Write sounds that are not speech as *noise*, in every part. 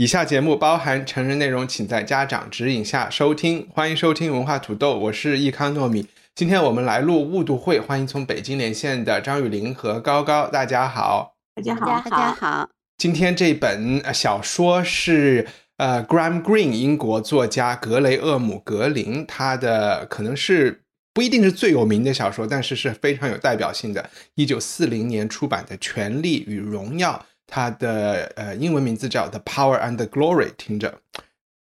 以下节目包含成人内容，请在家长指引下收听。欢迎收听文化土豆，我是易康糯米。今天我们来录误读会，欢迎从北京连线的张雨林和高高，大家好。大家好，大家好。今天这本小说是呃，Graham Green 英国作家格雷厄姆格林，他的可能是不一定是最有名的小说，但是是非常有代表性的。一九四零年出版的《权力与荣耀》，它的呃英文名字叫《The Power and the Glory》，听着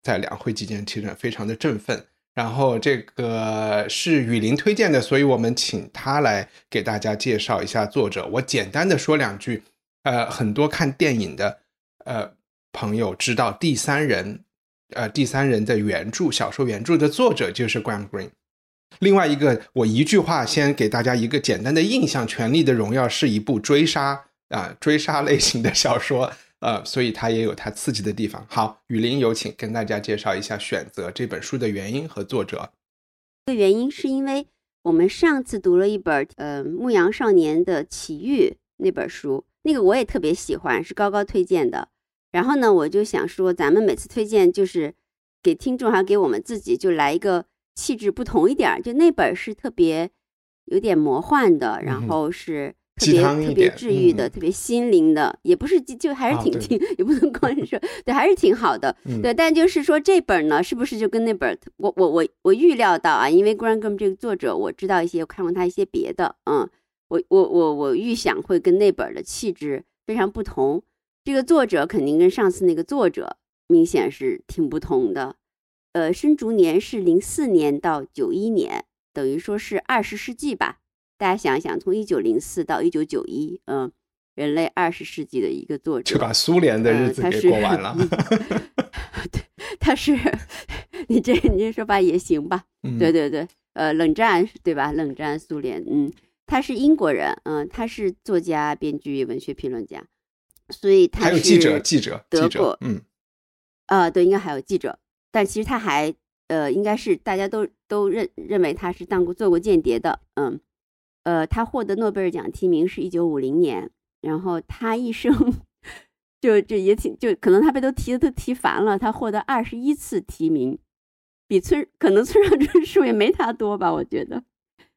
在两会期间听着非常的振奋。然后这个是雨林推荐的，所以我们请他来给大家介绍一下作者。我简单的说两句。呃，很多看电影的呃朋友知道，第三人，呃，第三人的原著小说原著的作者就是 Graham Greene。另外一个，我一句话先给大家一个简单的印象，《权力的荣耀》是一部追杀啊追杀类型的小说，呃，所以它也有它刺激的地方。好，雨林有请跟大家介绍一下选择这本书的原因和作者。的原因是因为我们上次读了一本呃《牧羊少年的奇遇》那本书。那个我也特别喜欢，是高高推荐的。然后呢，我就想说，咱们每次推荐就是给听众，还给我们自己，就来一个气质不同一点。就那本是特别有点魔幻的，然后是特别特别治愈的，特别心灵的，也不是就还是挺挺，也不能光说对，还是挺好的。*laughs* 对，但就是说这本呢，是不是就跟那本我我我我预料到啊？因为 Graham 这个作者，我知道一些，我看过他一些别的，嗯。我我我我预想会跟那本的气质非常不同，这个作者肯定跟上次那个作者明显是挺不同的。呃，生卒年是零四年到九一年，等于说是二十世纪吧。大家想一想，从一九零四到一九九一，嗯，人类二十世纪的一个作者，就把苏联的日子给过完了。*laughs* 对，他是你这你这说法也行吧？对对对，呃，冷战对吧？冷战苏联，嗯。他是英国人，嗯，他是作家、编剧、文学评论家，所以他还有记者，记者，德国，嗯，啊，对，应该还有记者，但其实他还，呃，应该是大家都都认认为他是当过做过间谍的，嗯，呃，他获得诺贝尔奖提名是一九五零年，然后他一生 *laughs* 就这也挺就可能他被都提的都提烦了，他获得二十一次提名，比村可能村上春树也没他多吧，我觉得。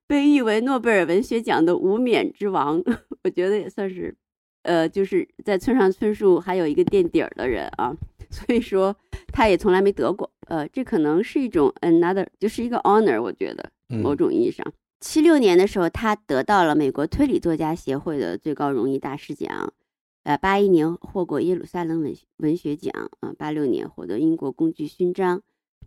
被誉为诺贝尔文学奖的无冕之王，*laughs* 我觉得也算是，呃，就是在村上春树还有一个垫底儿的人啊，*laughs* 所以说他也从来没得过，呃，这可能是一种 another，就是一个 honor，我觉得某种意义上，七六年的时候他得到了美国推理作家协会的最高荣誉大师奖，呃，八一年获过耶路撒冷文文学奖，啊，八六年获得英国工具勋章，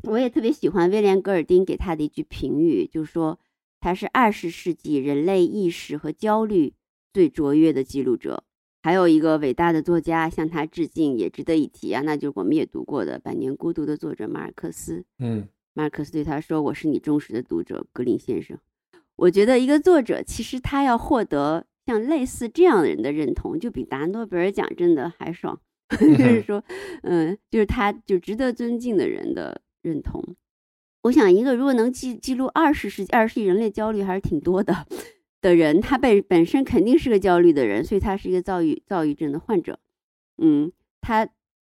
我也特别喜欢威廉戈尔丁给他的一句评语，就说。他是二十世纪人类意识和焦虑最卓越的记录者。还有一个伟大的作家向他致敬，也值得一提啊，那就是我们也读过的《百年孤独》的作者马尔克斯。嗯，马尔克斯对他说：“我是你忠实的读者，格林先生。”我觉得一个作者其实他要获得像类似这样的人的认同，就比拿诺贝尔奖真的还爽。*laughs* 就是说，嗯，就是他就值得尊敬的人的认同。我想，一个如果能记记录二十世纪二十世纪人类焦虑还是挺多的的人，他本本身肯定是个焦虑的人，所以他是一个躁郁躁郁症的患者。嗯，他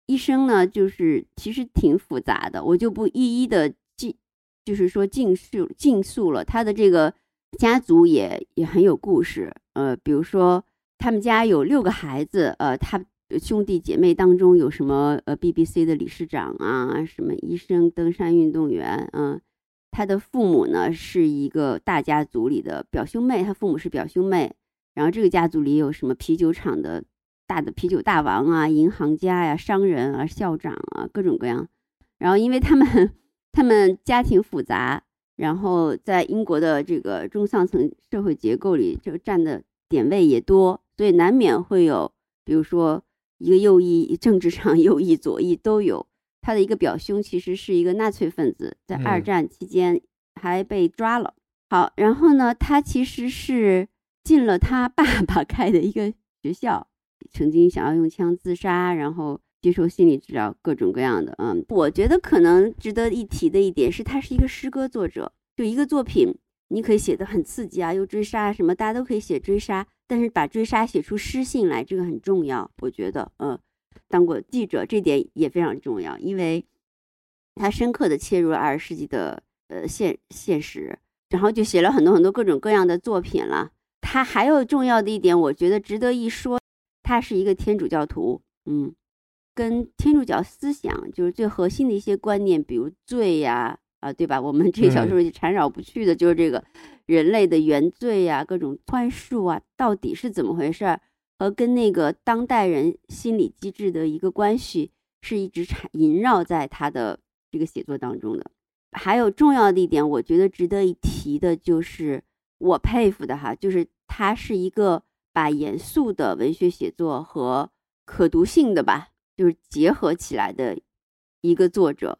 一生呢，就是其实挺复杂的，我就不一一的记，就是说尽述尽述了。他的这个家族也也很有故事，呃，比如说他们家有六个孩子，呃，他。兄弟姐妹当中有什么？呃，BBC 的理事长啊，什么医生、登山运动员，嗯，他的父母呢是一个大家族里的表兄妹，他父母是表兄妹。然后这个家族里有什么啤酒厂的大的啤酒大王啊，银行家呀，商人啊，校长啊，各种各样。然后因为他们 *laughs* 他们家庭复杂，然后在英国的这个中上层社会结构里，就占的点位也多，所以难免会有。比如说一个右翼，政治上 *laughs* 右翼、左翼都有。他的一个表兄其实是一个纳粹分子，在二战期间还被抓了。好，然后呢，他其实是进了他爸爸开的一个学校，曾经想要用枪自杀，然后接受心理治疗，各种各样的。嗯，我觉得可能值得一提的一点是，他是一个诗歌作者，就一个作品，你可以写的很刺激啊，又追杀啊什么，大家都可以写追杀，但是把追杀写出诗性来，这个很重要，我觉得，嗯。当过记者，这点也非常重要，因为他深刻的切入了二十世纪的呃现现实，然后就写了很多很多各种各样的作品了。他还有重要的一点，我觉得值得一说，他是一个天主教徒，嗯，跟天主教思想就是最核心的一些观念，比如罪呀，啊，对吧？我们这小时候就缠绕不去的就是这个人类的原罪呀，各种宽恕啊，到底是怎么回事儿？和跟那个当代人心理机制的一个关系，是一直缠萦绕在他的这个写作当中的。还有重要的一点，我觉得值得一提的，就是我佩服的哈，就是他是一个把严肃的文学写作和可读性的吧，就是结合起来的一个作者。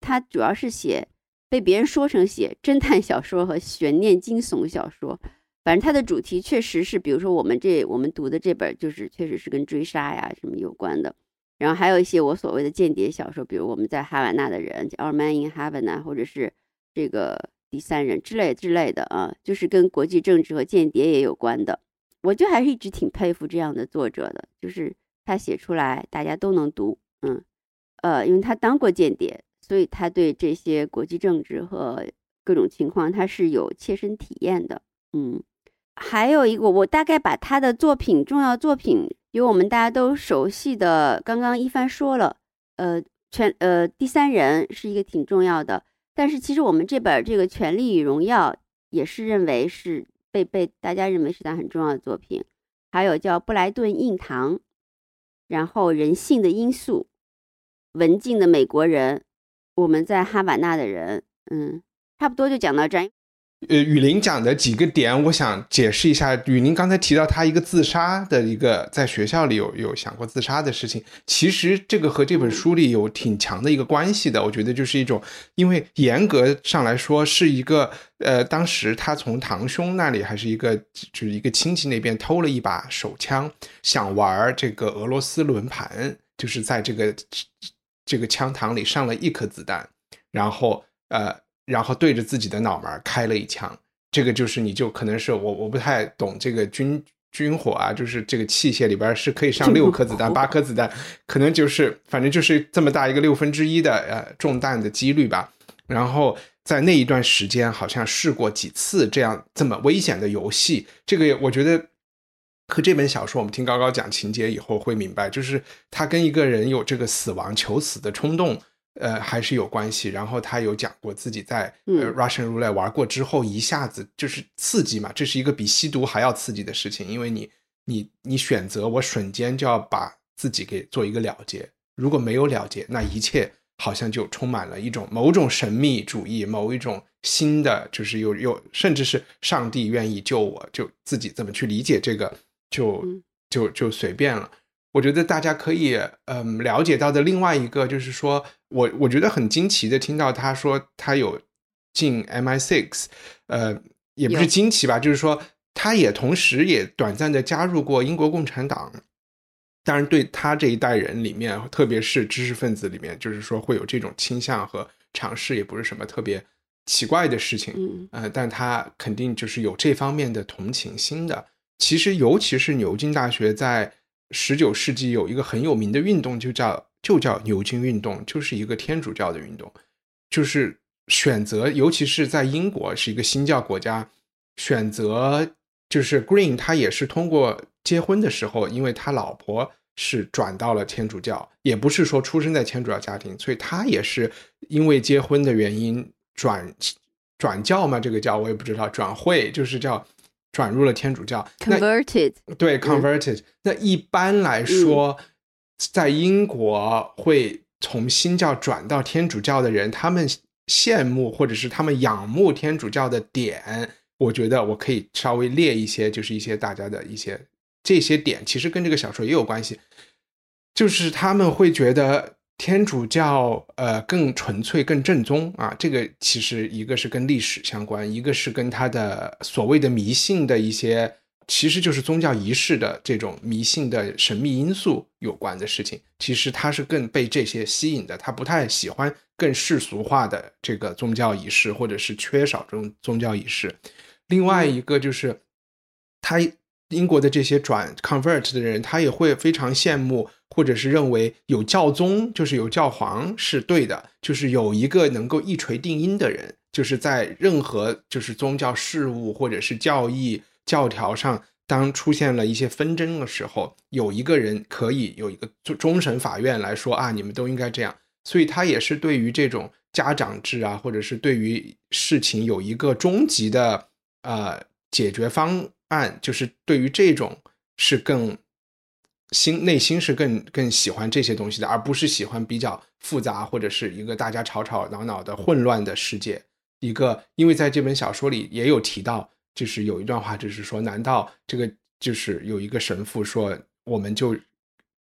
他主要是写被别人说成写侦探小说和悬念惊悚小说。反正他的主题确实是，比如说我们这我们读的这本，就是确实是跟追杀呀什么有关的。然后还有一些我所谓的间谍小说，比如我们在哈瓦那的人，叫《Our Man in Havana》，或者是这个第三人之类之类的啊，就是跟国际政治和间谍也有关的。我就还是一直挺佩服这样的作者的，就是他写出来大家都能读，嗯，呃，因为他当过间谍，所以他对这些国际政治和各种情况他是有切身体验的，嗯。还有一个，我大概把他的作品重要作品，有我们大家都熟悉的，刚刚一帆说了，呃，全呃第三人是一个挺重要的，但是其实我们这本这个《权力与荣耀》也是认为是被被大家认为是他很重要的作品，还有叫布莱顿硬糖，然后人性的因素，文静的美国人，我们在哈瓦那的人，嗯，差不多就讲到这儿。呃，雨林讲的几个点，我想解释一下。雨林刚才提到他一个自杀的一个在学校里有有想过自杀的事情，其实这个和这本书里有挺强的一个关系的。我觉得就是一种，因为严格上来说是一个，呃，当时他从堂兄那里还是一个就是一个亲戚那边偷了一把手枪，想玩这个俄罗斯轮盘，就是在这个这个枪膛里上了一颗子弹，然后呃。然后对着自己的脑门开了一枪，这个就是你就可能是我我不太懂这个军军火啊，就是这个器械里边是可以上六颗子弹、八颗子弹，可能就是反正就是这么大一个六分之一的呃中弹的几率吧。然后在那一段时间好像试过几次这样这么危险的游戏，这个我觉得和这本小说我们听高高讲情节以后会明白，就是他跟一个人有这个死亡求死的冲动。呃，还是有关系。然后他有讲过自己在 Russian Roulette 玩过之后，一下子就是刺激嘛，这是一个比吸毒还要刺激的事情。因为你，你，你选择，我瞬间就要把自己给做一个了结。如果没有了结，那一切好像就充满了一种某种神秘主义，某一种新的，就是有有，甚至是上帝愿意救我，就自己怎么去理解这个，就就就随便了。我觉得大家可以嗯了解到的另外一个就是说。我我觉得很惊奇的听到他说他有进 MI6，呃，也不是惊奇吧，就是说他也同时也短暂的加入过英国共产党。当然，对他这一代人里面，特别是知识分子里面，就是说会有这种倾向和尝试，也不是什么特别奇怪的事情。嗯，呃，但他肯定就是有这方面的同情心的。其实，尤其是牛津大学在十九世纪有一个很有名的运动，就叫。就叫牛津运动，就是一个天主教的运动，就是选择，尤其是在英国是一个新教国家，选择就是 Green，他也是通过结婚的时候，因为他老婆是转到了天主教，也不是说出生在天主教家庭，所以他也是因为结婚的原因转转教嘛，这个教我也不知道，转会就是叫转入了天主教，converted，对，converted。那一般来说。在英国会从新教转到天主教的人，他们羡慕或者是他们仰慕天主教的点，我觉得我可以稍微列一些，就是一些大家的一些这些点其实跟这个小说也有关系，就是他们会觉得天主教呃更纯粹、更正宗啊。这个其实一个是跟历史相关，一个是跟他的所谓的迷信的一些，其实就是宗教仪式的这种迷信的神秘因素有关的事情。其实他是更被这些吸引的，他不太喜欢更世俗化的这个宗教仪式，或者是缺少这种宗教仪式。另外一个就是他。英国的这些转 convert 的人，他也会非常羡慕，或者是认为有教宗就是有教皇是对的，就是有一个能够一锤定音的人，就是在任何就是宗教事务或者是教义教条上，当出现了一些纷争的时候，有一个人可以有一个终审法院来说啊，你们都应该这样。所以他也是对于这种家长制啊，或者是对于事情有一个终极的呃解决方。案就是对于这种是更心内心是更更喜欢这些东西的，而不是喜欢比较复杂或者是一个大家吵吵闹闹的混乱的世界。一个，因为在这本小说里也有提到，就是有一段话，就是说，难道这个就是有一个神父说，我们就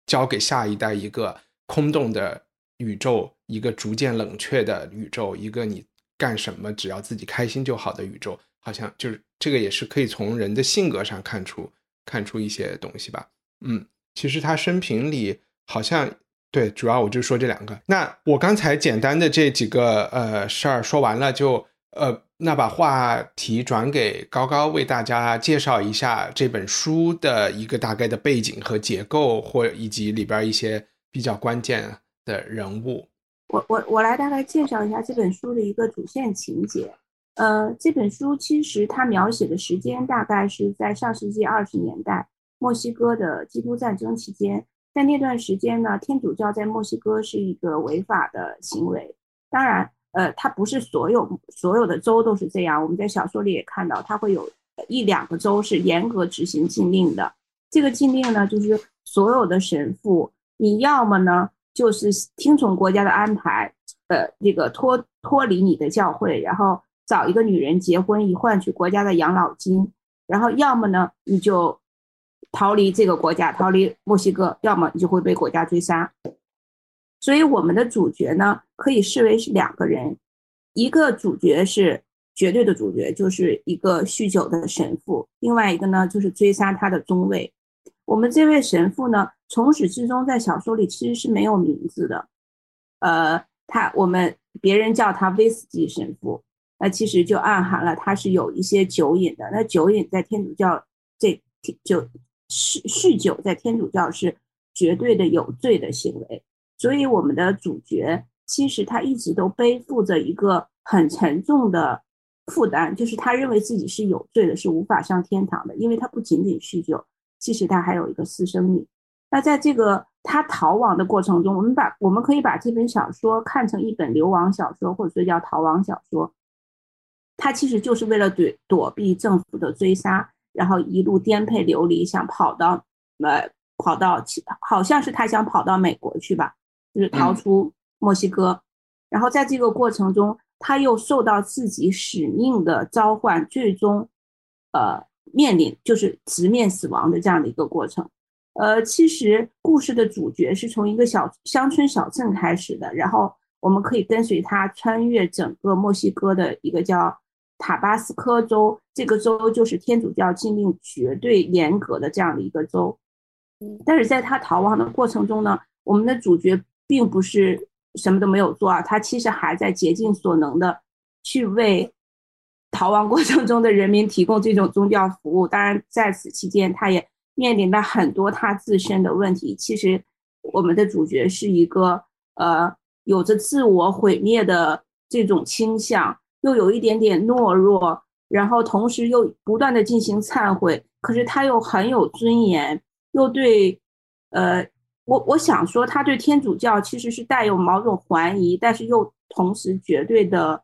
交给下一代一个空洞的宇宙，一个逐渐冷却的宇宙，一个你干什么只要自己开心就好的宇宙？好像就是这个，也是可以从人的性格上看出看出一些东西吧。嗯，其实他生平里好像对，主要我就说这两个。那我刚才简单的这几个呃事儿说完了，就呃那把话题转给高高，为大家介绍一下这本书的一个大概的背景和结构，或以及里边一些比较关键的人物。我我我来大概介绍一下这本书的一个主线情节。呃，这本书其实它描写的时间大概是在上世纪二十年代，墨西哥的基督战争期间。在那段时间呢，天主教在墨西哥是一个违法的行为。当然，呃，它不是所有所有的州都是这样。我们在小说里也看到，它会有一两个州是严格执行禁令的。这个禁令呢，就是所有的神父，你要么呢就是听从国家的安排，呃，这个脱脱离你的教会，然后。找一个女人结婚，以换取国家的养老金，然后要么呢，你就逃离这个国家，逃离墨西哥；要么你就会被国家追杀。所以，我们的主角呢，可以视为是两个人：一个主角是绝对的主角，就是一个酗酒的神父；另外一个呢，就是追杀他的中尉。我们这位神父呢，从始至终在小说里其实是没有名字的。呃，他我们别人叫他威斯基神父。那其实就暗含了他是有一些酒瘾的。那酒瘾在天主教这酒酗酗酒在天主教是绝对的有罪的行为。所以我们的主角其实他一直都背负着一个很沉重的负担，就是他认为自己是有罪的，是无法上天堂的。因为他不仅仅酗酒，其实他还有一个私生女。那在这个他逃亡的过程中，我们把我们可以把这本小说看成一本流亡小说，或者说叫逃亡小说。他其实就是为了躲躲避政府的追杀，然后一路颠沛流离，想跑到呃跑到好像是他想跑到美国去吧，就是逃出墨西哥。然后在这个过程中，他又受到自己使命的召唤，最终呃面临就是直面死亡的这样的一个过程。呃，其实故事的主角是从一个小乡村小镇开始的，然后我们可以跟随他穿越整个墨西哥的一个叫。塔巴斯科州这个州就是天主教禁令绝对严格的这样的一个州，但是在他逃亡的过程中呢，我们的主角并不是什么都没有做啊，他其实还在竭尽所能的去为逃亡过程中的人民提供这种宗教服务。当然，在此期间，他也面临了很多他自身的问题。其实，我们的主角是一个呃，有着自我毁灭的这种倾向。又有一点点懦弱，然后同时又不断的进行忏悔，可是他又很有尊严，又对，呃，我我想说，他对天主教其实是带有某种怀疑，但是又同时绝对的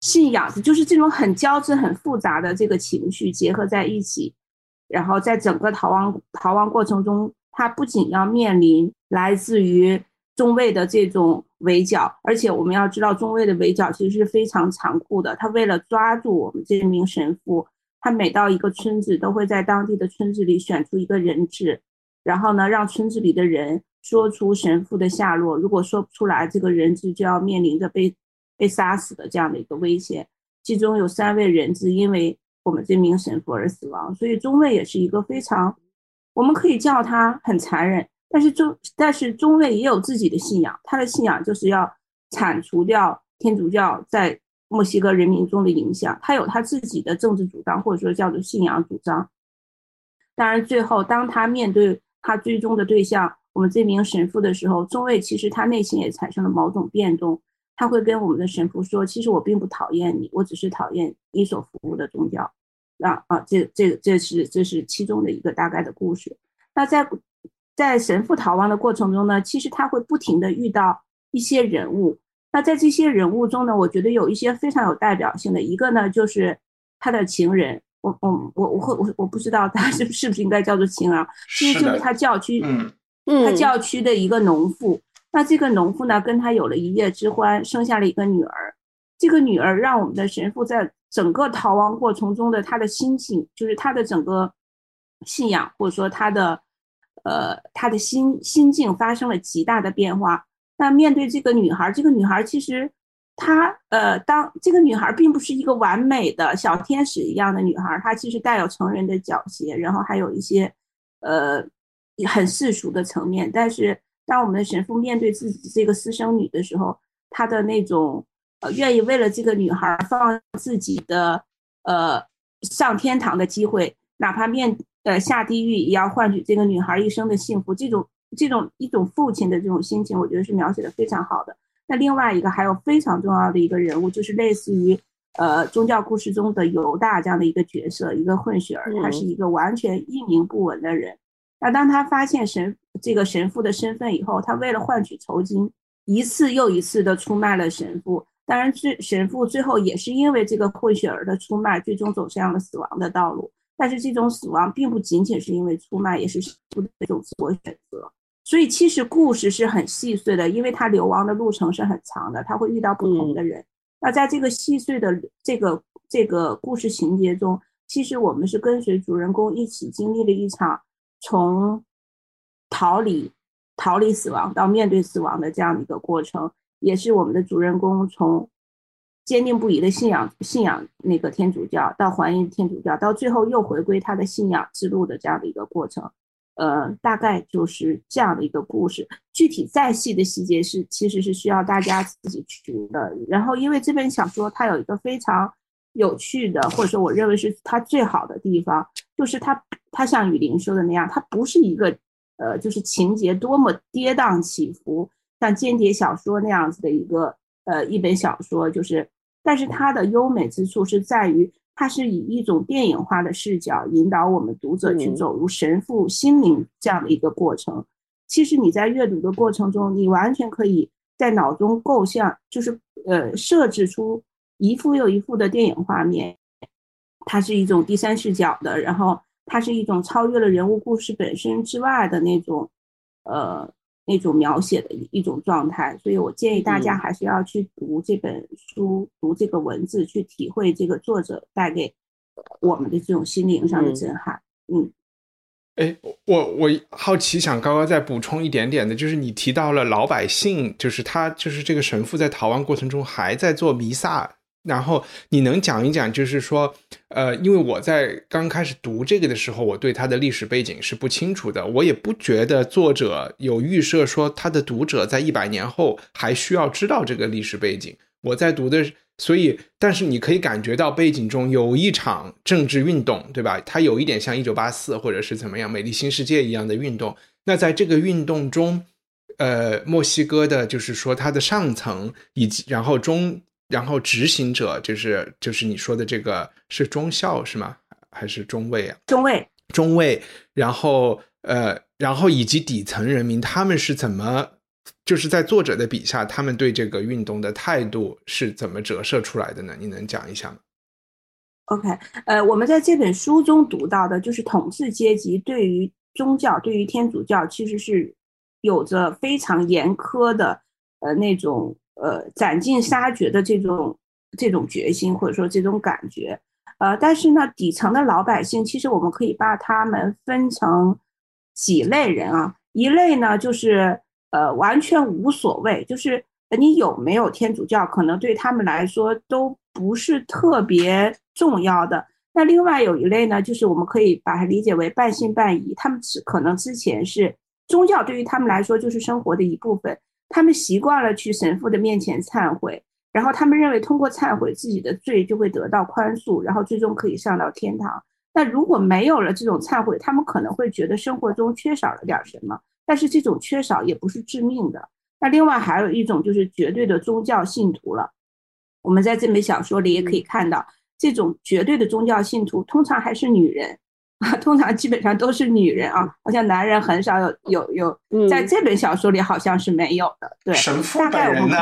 信仰，就是这种很交织、很复杂的这个情绪结合在一起，然后在整个逃亡逃亡过程中，他不仅要面临来自于。中尉的这种围剿，而且我们要知道，中尉的围剿其实是非常残酷的。他为了抓住我们这名神父，他每到一个村子，都会在当地的村子里选出一个人质，然后呢，让村子里的人说出神父的下落。如果说不出来，这个人质就要面临着被被杀死的这样的一个危险。其中有三位人质因为我们这名神父而死亡，所以中尉也是一个非常，我们可以叫他很残忍，但是中但是中尉也有自己的信仰，他的信仰就是要铲除掉天主教在墨西哥人民中的影响，他有他自己的政治主张或者说叫做信仰主张。当然，最后当他面对他最终的对象我们这名神父的时候，中尉其实他内心也产生了某种变动。他会跟我们的神父说：“其实我并不讨厌你，我只是讨厌你所服务的宗教。”啊啊，这这这是这是其中的一个大概的故事。那在在神父逃亡的过程中呢，其实他会不停的遇到一些人物。那在这些人物中呢，我觉得有一些非常有代表性的一个呢，就是他的情人。我我我我会我我不知道他 *laughs* 是是不是应该叫做情人，其实就是他教区，他教区的一个农妇。那这个农妇呢，跟他有了一夜之欢，生下了一个女儿。这个女儿让我们的神父在整个逃亡过程中的他的心情，就是他的整个信仰，或者说他的呃他的心心境发生了极大的变化。那面对这个女孩，这个女孩其实她呃，当这个女孩并不是一个完美的小天使一样的女孩，她其实带有成人的狡黠，然后还有一些呃很世俗的层面，但是。当我们的神父面对自己这个私生女的时候，他的那种呃愿意为了这个女孩放自己的呃上天堂的机会，哪怕面呃下地狱也要换取这个女孩一生的幸福，这种这种一种父亲的这种心情，我觉得是描写的非常好的。那另外一个还有非常重要的一个人物，就是类似于呃宗教故事中的犹大这样的一个角色，一个混血儿，他是一个完全一名不稳的人。那当他发现神这个神父的身份以后，他为了换取酬金，一次又一次的出卖了神父。当然，最神父最后也是因为这个混血儿的出卖，最终走向了死亡的道路。但是，这种死亡并不仅仅是因为出卖，也是的一种自我选择。所以，其实故事是很细碎的，因为他流亡的路程是很长的，他会遇到不同的人。那在这个细碎的这个这个故事情节中，其实我们是跟随主人公一起经历了一场。从逃离、逃离死亡到面对死亡的这样的一个过程，也是我们的主人公从坚定不移的信仰、信仰那个天主教，到还原天主教，到最后又回归他的信仰之路的这样的一个过程。呃，大概就是这样的一个故事。具体再细的细节是，其实是需要大家自己去读的。然后，因为这本小说它有一个非常有趣的，或者说我认为是它最好的地方。就是它，它像雨林说的那样，它不是一个，呃，就是情节多么跌宕起伏，像间谍小说那样子的一个，呃，一本小说。就是，但是它的优美之处是在于，它是以一种电影化的视角引导我们读者去走入神父心灵这样的一个过程。其实你在阅读的过程中，你完全可以在脑中构象，就是呃，设置出一幅又一幅的电影画面。它是一种第三视角的，然后它是一种超越了人物故事本身之外的那种，呃，那种描写的一一种状态。所以我建议大家还是要去读这本书，读这个文字，去体会这个作者带给我们的这种心灵上的震撼。嗯，哎，我我好奇，想刚刚再补充一点点的，就是你提到了老百姓，就是他，就是这个神父在逃亡过程中还在做弥撒。然后你能讲一讲，就是说，呃，因为我在刚开始读这个的时候，我对他的历史背景是不清楚的，我也不觉得作者有预设说他的读者在一百年后还需要知道这个历史背景。我在读的，所以，但是你可以感觉到背景中有一场政治运动，对吧？它有一点像一九八四或者是怎么样《美丽新世界》一样的运动。那在这个运动中，呃，墨西哥的，就是说它的上层以及然后中。然后执行者就是就是你说的这个是中校是吗？还是中尉啊？中尉，中尉。然后呃，然后以及底层人民他们是怎么，就是在作者的笔下，他们对这个运动的态度是怎么折射出来的呢？你能讲一下吗？OK，呃，我们在这本书中读到的就是统治阶级对于宗教，对于天主教其实是有着非常严苛的呃那种。呃，斩尽杀绝的这种这种决心，或者说这种感觉，呃，但是呢，底层的老百姓，其实我们可以把他们分成几类人啊。一类呢，就是呃完全无所谓，就是你有没有天主教，可能对他们来说都不是特别重要的。那另外有一类呢，就是我们可以把它理解为半信半疑，他们只可能之前是宗教对于他们来说就是生活的一部分，他们习惯了去神父的面前忏悔。然后他们认为通过忏悔自己的罪就会得到宽恕，然后最终可以上到天堂。那如果没有了这种忏悔，他们可能会觉得生活中缺少了点什么，但是这种缺少也不是致命的。那另外还有一种就是绝对的宗教信徒了。我们在这本小说里也可以看到，这种绝对的宗教信徒通常还是女人啊，*laughs* 通常基本上都是女人啊，好像男人很少有有有，在这本小说里好像是没有的。对，神父本人呢？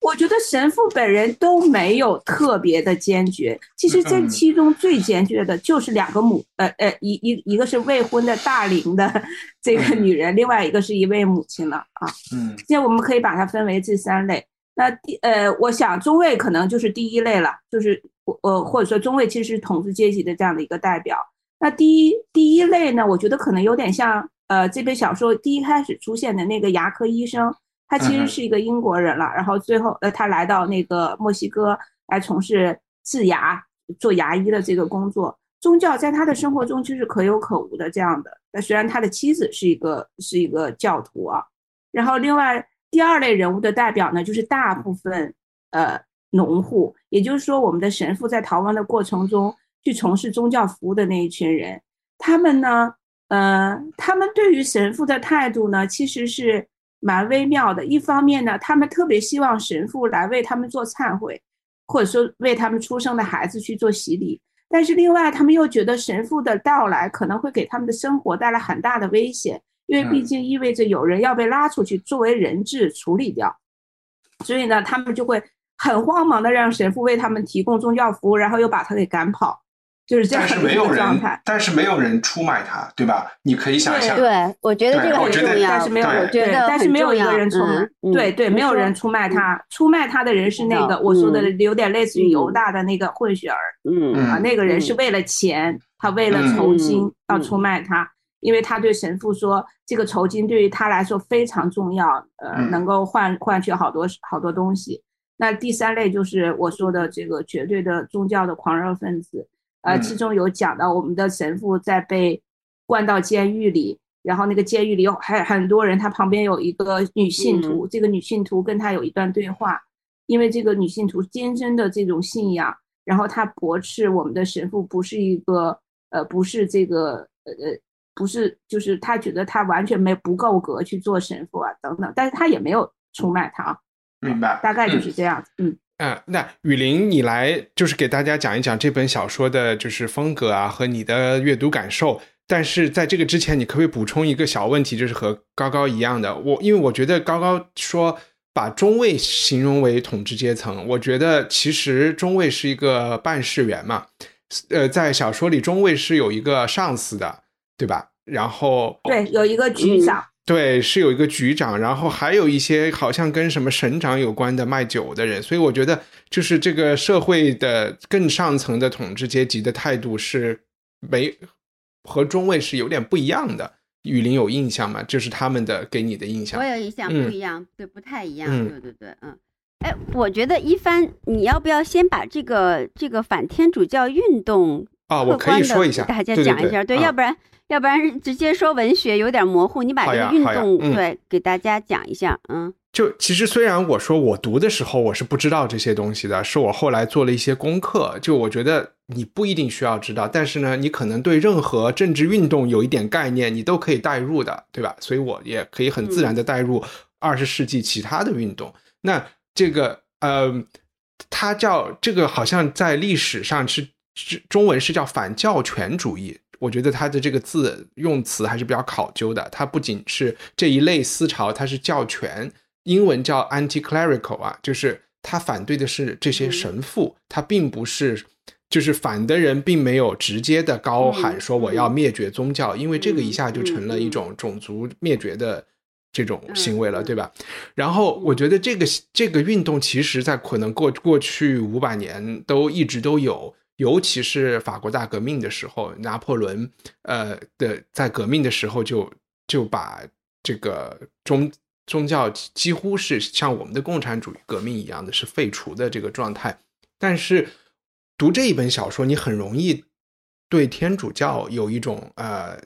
我觉得神父本人都没有特别的坚决。其实这其中最坚决的就是两个母，呃呃，一一一个是未婚的大龄的这个女人，另外一个是一位母亲了啊。嗯，现在我们可以把它分为这三类。那第呃，我想中尉可能就是第一类了，就是我呃或者说中尉其实是统治阶级的这样的一个代表。那第一第一类呢，我觉得可能有点像呃这本小说第一开始出现的那个牙科医生。他其实是一个英国人了，然后最后呃，他来到那个墨西哥来从事治牙、做牙医的这个工作。宗教在他的生活中就是可有可无的这样的。那虽然他的妻子是一个是一个教徒啊，然后另外第二类人物的代表呢，就是大部分呃农户，也就是说我们的神父在逃亡的过程中去从事宗教服务的那一群人。他们呢，呃，他们对于神父的态度呢，其实是。蛮微妙的，一方面呢，他们特别希望神父来为他们做忏悔，或者说为他们出生的孩子去做洗礼，但是另外他们又觉得神父的到来可能会给他们的生活带来很大的危险，因为毕竟意味着有人要被拉出去作为人质处理掉，所以呢，他们就会很慌忙的让神父为他们提供宗教服务，然后又把他给赶跑。就是这样的一个状态，但是没有人出卖他，对吧？你可以想象，对，我觉得这个很重要，但是没有，对，但是没有一个人出卖，对对，没有人出卖他，出卖他的人是那个我说的有点类似于犹大的那个混血儿，嗯啊，那个人是为了钱，他为了酬金要出卖他，因为他对神父说，这个酬金对于他来说非常重要，呃，能够换换取好多好多东西。那第三类就是我说的这个绝对的宗教的狂热分子。呃，其中有讲到我们的神父在被关到监狱里，然后那个监狱里有还很多人，他旁边有一个女信徒，这个女信徒跟他有一段对话，因为这个女信徒坚贞的这种信仰，然后他驳斥我们的神父不是一个呃不是这个呃呃不是，就是他觉得他完全没不够格去做神父啊等等，但是他也没有出卖他啊，明白，大概就是。这样子，嗯。嗯，那雨林，你来就是给大家讲一讲这本小说的，就是风格啊和你的阅读感受。但是在这个之前，你可不可以补充一个小问题，就是和高高一样的？我因为我觉得高高说把中尉形容为统治阶层，我觉得其实中尉是一个办事员嘛。呃，在小说里，中尉是有一个上司的，对吧？然后对，有一个局长。对，是有一个局长，然后还有一些好像跟什么省长有关的卖酒的人，所以我觉得就是这个社会的更上层的统治阶级的态度是没和中尉是有点不一样的。雨林有印象吗？就是他们的给你的印象。我有印象，不一样，对，不太一样。对对对，嗯，哎，我觉得一帆，你要不要先把这个这个反天主教运动啊，我可以说一下，大家讲一下，对，要不然。要不然直接说文学有点模糊，你把这个运动对给大家讲一下，嗯。就其实虽然我说我读的时候我是不知道这些东西的，是我后来做了一些功课。就我觉得你不一定需要知道，但是呢，你可能对任何政治运动有一点概念，你都可以代入的，对吧？所以我也可以很自然的代入二十世纪其他的运动。那这个呃，它叫这个好像在历史上是中文是叫反教权主义。我觉得他的这个字用词还是比较考究的。它不仅是这一类思潮，它是教权，英文叫 anti-clerical 啊，就是他反对的是这些神父，他并不是，就是反的人并没有直接的高喊说我要灭绝宗教，因为这个一下就成了一种种族灭绝的这种行为了，对吧？然后我觉得这个这个运动其实在可能过过去五百年都一直都有。尤其是法国大革命的时候，拿破仑呃的在革命的时候就就把这个宗宗教几乎是像我们的共产主义革命一样的是废除的这个状态。但是读这一本小说，你很容易对天主教有一种呃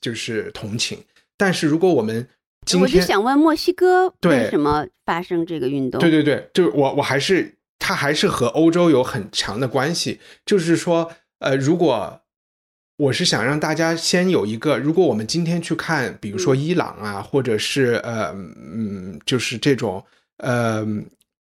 就是同情。但是如果我们今天我就想问墨西哥为什么发生这个运动？对对对，就是我我还是它还是和欧洲有很强的关系。就是说，呃，如果我是想让大家先有一个，如果我们今天去看，比如说伊朗啊，或者是呃嗯，就是这种呃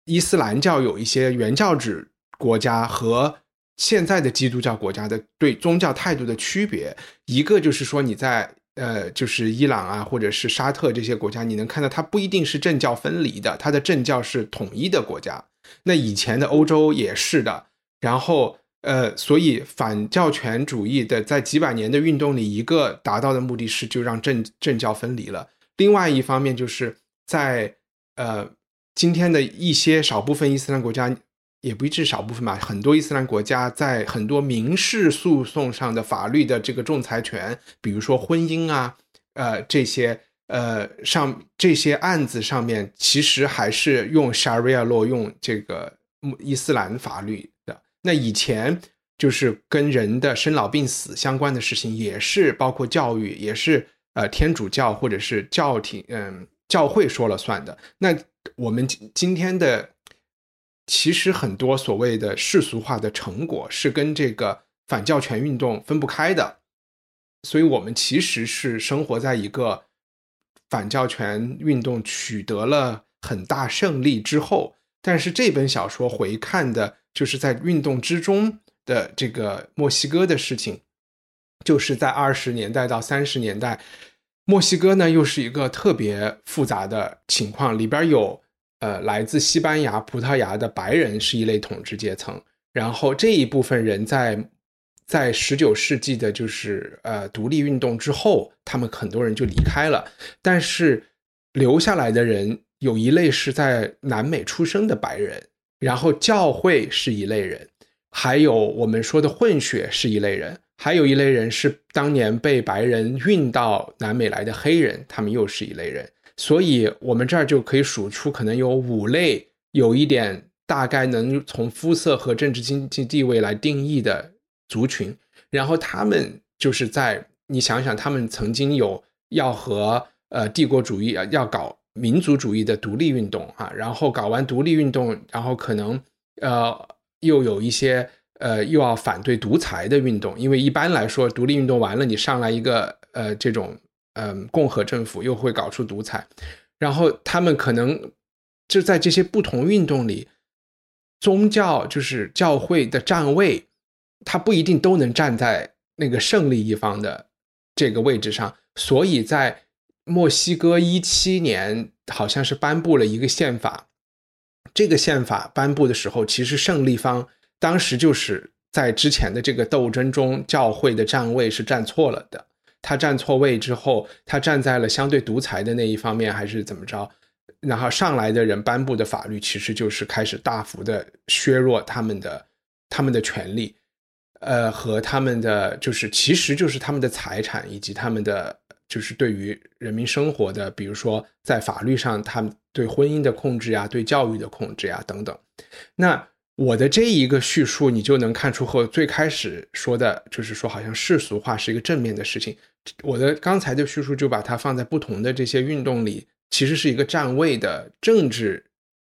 伊斯兰教有一些原教旨国家和现在的基督教国家的对宗教态度的区别，一个就是说你在呃，就是伊朗啊，或者是沙特这些国家，你能看到它不一定是政教分离的，它的政教是统一的国家。那以前的欧洲也是的。然后呃，所以反教权主义的在几百年的运动里，一个达到的目的是就让政政教分离了。另外一方面就是在呃今天的一些少部分伊斯兰国家。也不一定少部分吧，很多伊斯兰国家在很多民事诉讼上的法律的这个仲裁权，比如说婚姻啊，呃这些呃上这些案子上面，其实还是用 Sharia 洛用这个伊斯兰法律的。那以前就是跟人的生老病死相关的事情，也是包括教育，也是呃天主教或者是教廷嗯教会说了算的。那我们今今天的。其实很多所谓的世俗化的成果是跟这个反教权运动分不开的，所以我们其实是生活在一个反教权运动取得了很大胜利之后，但是这本小说回看的就是在运动之中的这个墨西哥的事情，就是在二十年代到三十年代，墨西哥呢又是一个特别复杂的情况，里边有。呃，来自西班牙、葡萄牙的白人是一类统治阶层，然后这一部分人在在十九世纪的，就是呃独立运动之后，他们很多人就离开了，但是留下来的人有一类是在南美出生的白人，然后教会是一类人，还有我们说的混血是一类人，还有一类人是当年被白人运到南美来的黑人，他们又是一类人。所以，我们这儿就可以数出可能有五类，有一点大概能从肤色和政治经济地位来定义的族群。然后他们就是在你想想，他们曾经有要和呃帝国主义要搞民族主义的独立运动啊，然后搞完独立运动，然后可能呃又有一些呃又要反对独裁的运动，因为一般来说，独立运动完了，你上来一个呃这种。嗯，共和政府又会搞出独裁，然后他们可能就在这些不同运动里，宗教就是教会的站位，他不一定都能站在那个胜利一方的这个位置上。所以在墨西哥一七年，好像是颁布了一个宪法，这个宪法颁布的时候，其实胜利方当时就是在之前的这个斗争中，教会的站位是站错了的。他站错位之后，他站在了相对独裁的那一方面，还是怎么着？然后上来的人颁布的法律，其实就是开始大幅的削弱他们的他们的权利，呃，和他们的就是，其实就是他们的财产以及他们的就是对于人民生活的，比如说在法律上，他们对婚姻的控制呀，对教育的控制呀等等。那我的这一个叙述，你就能看出和最开始说的，就是说好像世俗化是一个正面的事情。我的刚才的叙述就把它放在不同的这些运动里，其实是一个站位的政治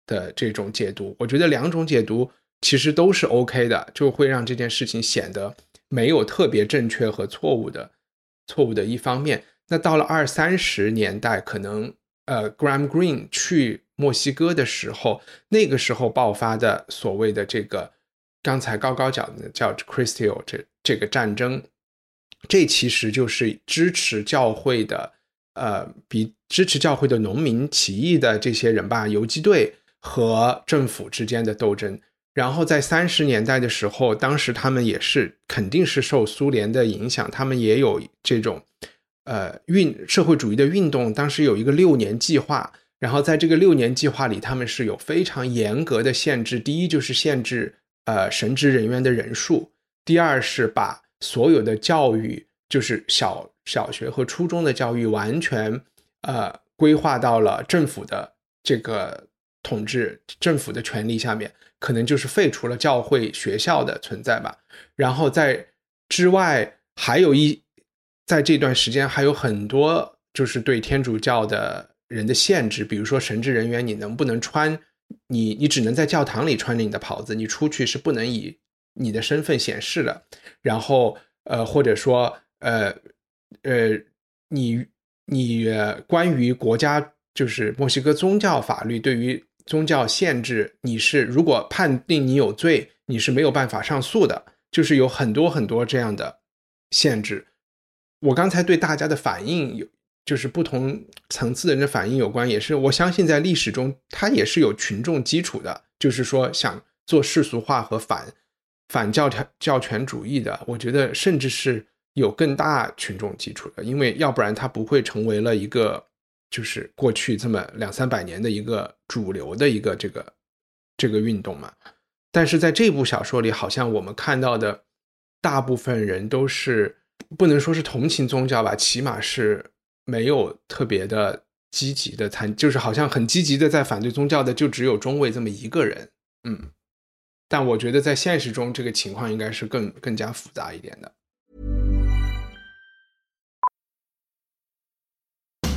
的这种解读。我觉得两种解读其实都是 OK 的，就会让这件事情显得没有特别正确和错误的错误的一方面。那到了二三十年代，可能呃，Graham Green 去。墨西哥的时候，那个时候爆发的所谓的这个刚才高高讲的叫 Christial 这这个战争，这其实就是支持教会的，呃，比支持教会的农民起义的这些人吧，游击队和政府之间的斗争。然后在三十年代的时候，当时他们也是肯定是受苏联的影响，他们也有这种呃运社会主义的运动，当时有一个六年计划。然后在这个六年计划里，他们是有非常严格的限制。第一就是限制呃神职人员的人数，第二是把所有的教育，就是小小学和初中的教育，完全呃规划到了政府的这个统治、政府的权利下面，可能就是废除了教会学校的存在吧。然后在之外，还有一在这段时间还有很多就是对天主教的人的限制，比如说神职人员，你能不能穿？你你只能在教堂里穿着你的袍子，你出去是不能以你的身份显示的。然后呃，或者说呃呃，你你关于国家就是墨西哥宗教法律对于宗教限制，你是如果判定你有罪，你是没有办法上诉的。就是有很多很多这样的限制。我刚才对大家的反应有。就是不同层次的人的反应有关，也是我相信在历史中，它也是有群众基础的。就是说，想做世俗化和反反教条教权主义的，我觉得甚至是有更大群众基础的，因为要不然它不会成为了一个就是过去这么两三百年的一个主流的一个这个这个运动嘛。但是在这部小说里，好像我们看到的大部分人都是不能说是同情宗教吧，起码是。没有特别的积极的参，就是好像很积极的在反对宗教的，就只有中尉这么一个人。嗯，但我觉得在现实中，这个情况应该是更更加复杂一点的。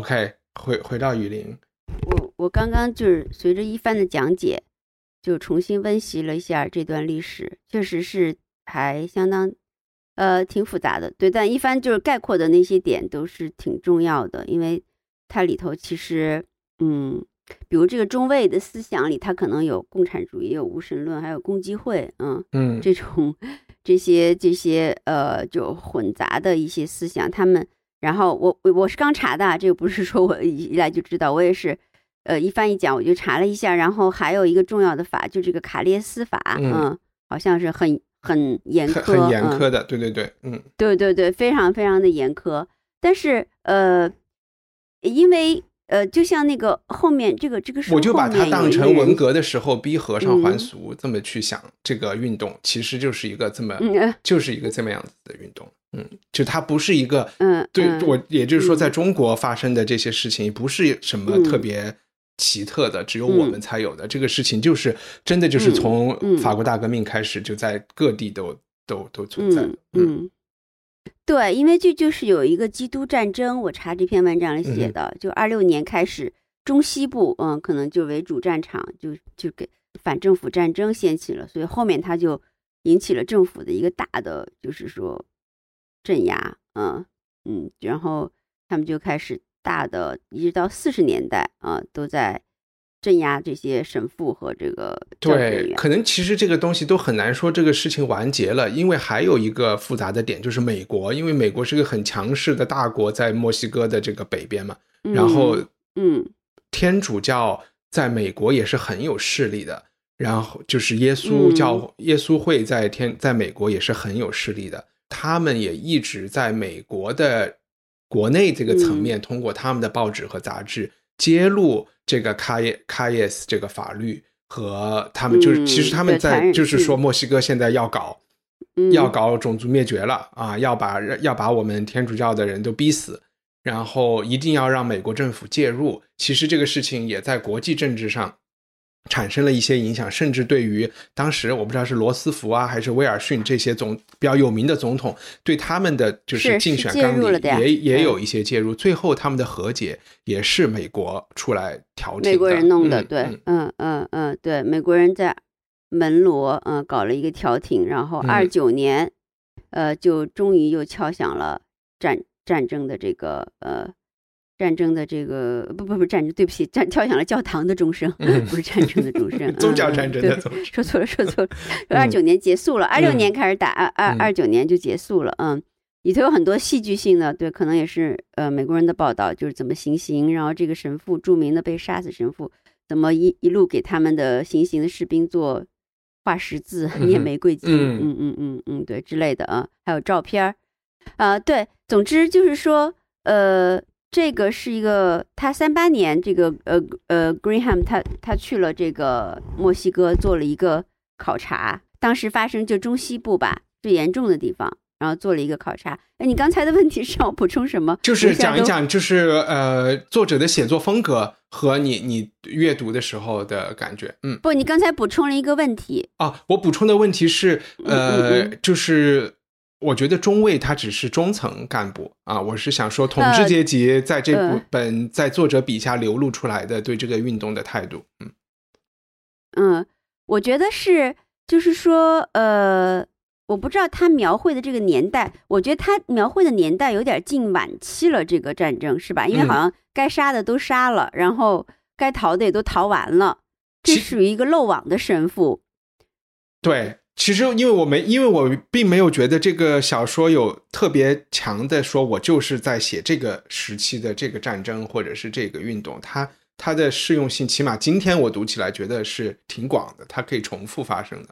OK，回回到雨林，我我刚刚就是随着一番的讲解，就重新温习了一下这段历史，确实是还相当呃挺复杂的。对，但一番就是概括的那些点都是挺重要的，因为它里头其实嗯，比如这个中尉的思想里，它可能有共产主义、有无神论，还有共济会，嗯嗯，这种 *laughs* 这些这些呃就混杂的一些思想，他们。然后我我我是刚查的，这个不是说我一来就知道，我也是，呃，一翻一讲我就查了一下。然后还有一个重要的法，就这个卡列斯法，嗯，好像是很很严苛，很严苛的，对对对，嗯，对对对，非常非常的严苛。但是呃，因为呃，就像那个后面这个这个，我就把它当成文革的时候逼和尚还俗这么去想，这个运动其实就是一个这么，就是一个这么样子的运动。嗯，就它不是一个，嗯，对我，也就是说，在中国发生的这些事情不是什么特别奇特的，只有我们才有的。这个事情就是真的，就是从法国大革命开始，就在各地都都都存在。嗯，对，因为这就是有一个基督战争，我查这篇文章里写的，就二六年开始，中西部，嗯，可能就为主战场，就就给反政府战争掀起了，所以后面它就引起了政府的一个大的，就是说。镇压，嗯嗯，然后他们就开始大的，一直到四十年代啊，都在镇压这些神父和这个对，可能其实这个东西都很难说这个事情完结了，因为还有一个复杂的点就是美国，因为美国是个很强势的大国，在墨西哥的这个北边嘛，然后嗯，天主教在美国也是很有势力的，然后就是耶稣教耶稣会在天在美国也是很有势力的。他们也一直在美国的国内这个层面，通过他们的报纸和杂志揭露这个卡耶卡耶斯这个法律和他们就是，其实他们在就是说墨西哥现在要搞要搞种族灭绝了啊，要把要把我们天主教的人都逼死，然后一定要让美国政府介入。其实这个事情也在国际政治上产生了一些影响，甚至对于当时我不知道是罗斯福啊还是威尔逊这些总比较有名的总统，对他们的就是竞选纲领也也有一些介入。最后他们的和解也是美国出来调停，美国人弄的，对，嗯嗯嗯，对，美国人在门罗嗯搞了一个调停，然后二九年，呃，就终于又敲响了战战争的这个呃。战争的这个不不不战争，对不起，战敲响了教堂的钟声，*laughs* 不是战争的钟声，*laughs* 宗教战争的说错了说错了，*laughs* 二九年结束了，二六年开始打，二二二九年就结束了，嗯，里头有很多戏剧性的，对，可能也是呃美国人的报道，就是怎么行刑，然后这个神父著名的被杀死神父，怎么一一路给他们的行刑的士兵做画十字、念玫瑰经，嗯嗯嗯嗯，对之类的啊，还有照片儿，啊，对，总之就是说，呃。这个是一个，他三八年这个呃呃，Greenham 他他去了这个墨西哥做了一个考察，当时发生就中西部吧最严重的地方，然后做了一个考察。哎，你刚才的问题是要我补充什么？就是讲一讲，就是呃作者的写作风格和你你阅读的时候的感觉。嗯，不，你刚才补充了一个问题啊，我补充的问题是呃就是。我觉得中尉他只是中层干部啊，我是想说统治阶级在这部本在作者笔下流露出来的对这个运动的态度，嗯嗯，我觉得是，就是说，呃，我不知道他描绘的这个年代，我觉得他描绘的年代有点近晚期了，这个战争是吧？因为好像该杀的都杀了，然后该逃的也都逃完了，这属于一个漏网的神父，对。其实，因为我没，因为我并没有觉得这个小说有特别强的说，我就是在写这个时期的这个战争或者是这个运动，它它的适用性，起码今天我读起来觉得是挺广的，它可以重复发生的。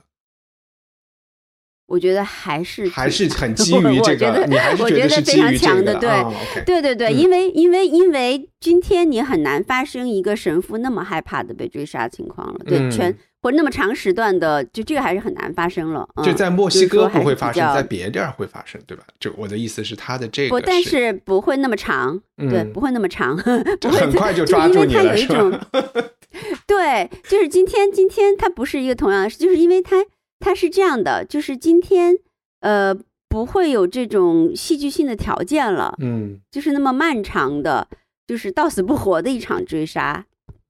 我觉得还是还是 *laughs* 很基于这个，你还是觉得是非常强的，对，对对对，因为因为因为今天你很难发生一个神父那么害怕的被追杀情况了，对，全。或那么长时段的，就这个还是很难发生了。就在墨西哥不会发生，在别地儿会发生，对吧？就我的意思是，他的这个不，但是不会那么长，对，不会那么长，*laughs* 就很快就抓住你了，是吧？*laughs* 对，就是今天，今天它不是一个同样的事，就是因为它它是这样的，就是今天呃不会有这种戏剧性的条件了，嗯，就是那么漫长的，就是到死不活的一场追杀。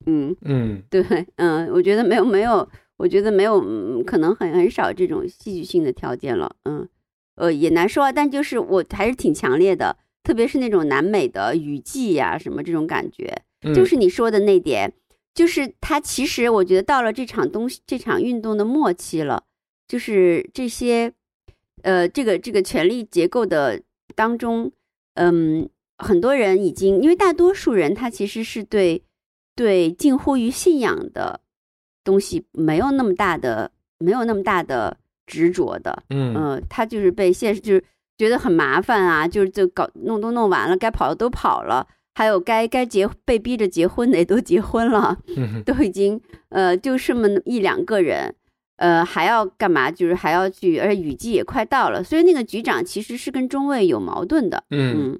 嗯嗯，对，嗯，我觉得没有没有，我觉得没有，嗯可能很很少这种戏剧性的条件了。嗯，呃，也难说，但就是我还是挺强烈的，特别是那种南美的雨季呀什么这种感觉，就是你说的那点，就是他其实我觉得到了这场东西这场运动的末期了，就是这些，呃，这个这个权力结构的当中，嗯，很多人已经因为大多数人他其实是对。对近乎于信仰的东西没有那么大的没有那么大的执着的，嗯他就是被现实就是觉得很麻烦啊，就是就搞弄都弄完了，该跑的都跑了，还有该该结被逼着结婚的也都结婚了，*laughs* 都已经呃就这么一两个人，呃还要干嘛？就是还要去，而且雨季也快到了，所以那个局长其实是跟中尉有矛盾的，嗯。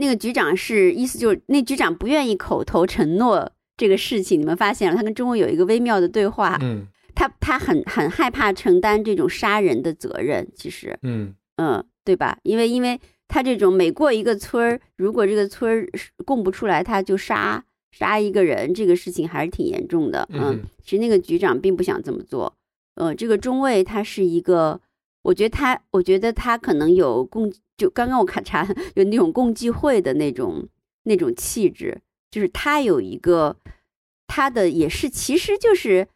那个局长是意思就是，那局长不愿意口头承诺这个事情。你们发现了，他跟中尉有一个微妙的对话。嗯，他他很很害怕承担这种杀人的责任。其实，嗯嗯，对吧？因为因为他这种每过一个村儿，如果这个村儿供不出来，他就杀杀一个人，这个事情还是挺严重的。嗯，其实那个局长并不想这么做。呃，这个中尉他是一个，我觉得他，我觉得他可能有共。就刚刚我看查有那种共济会的那种那种气质，就是他有一个他的也是其实就是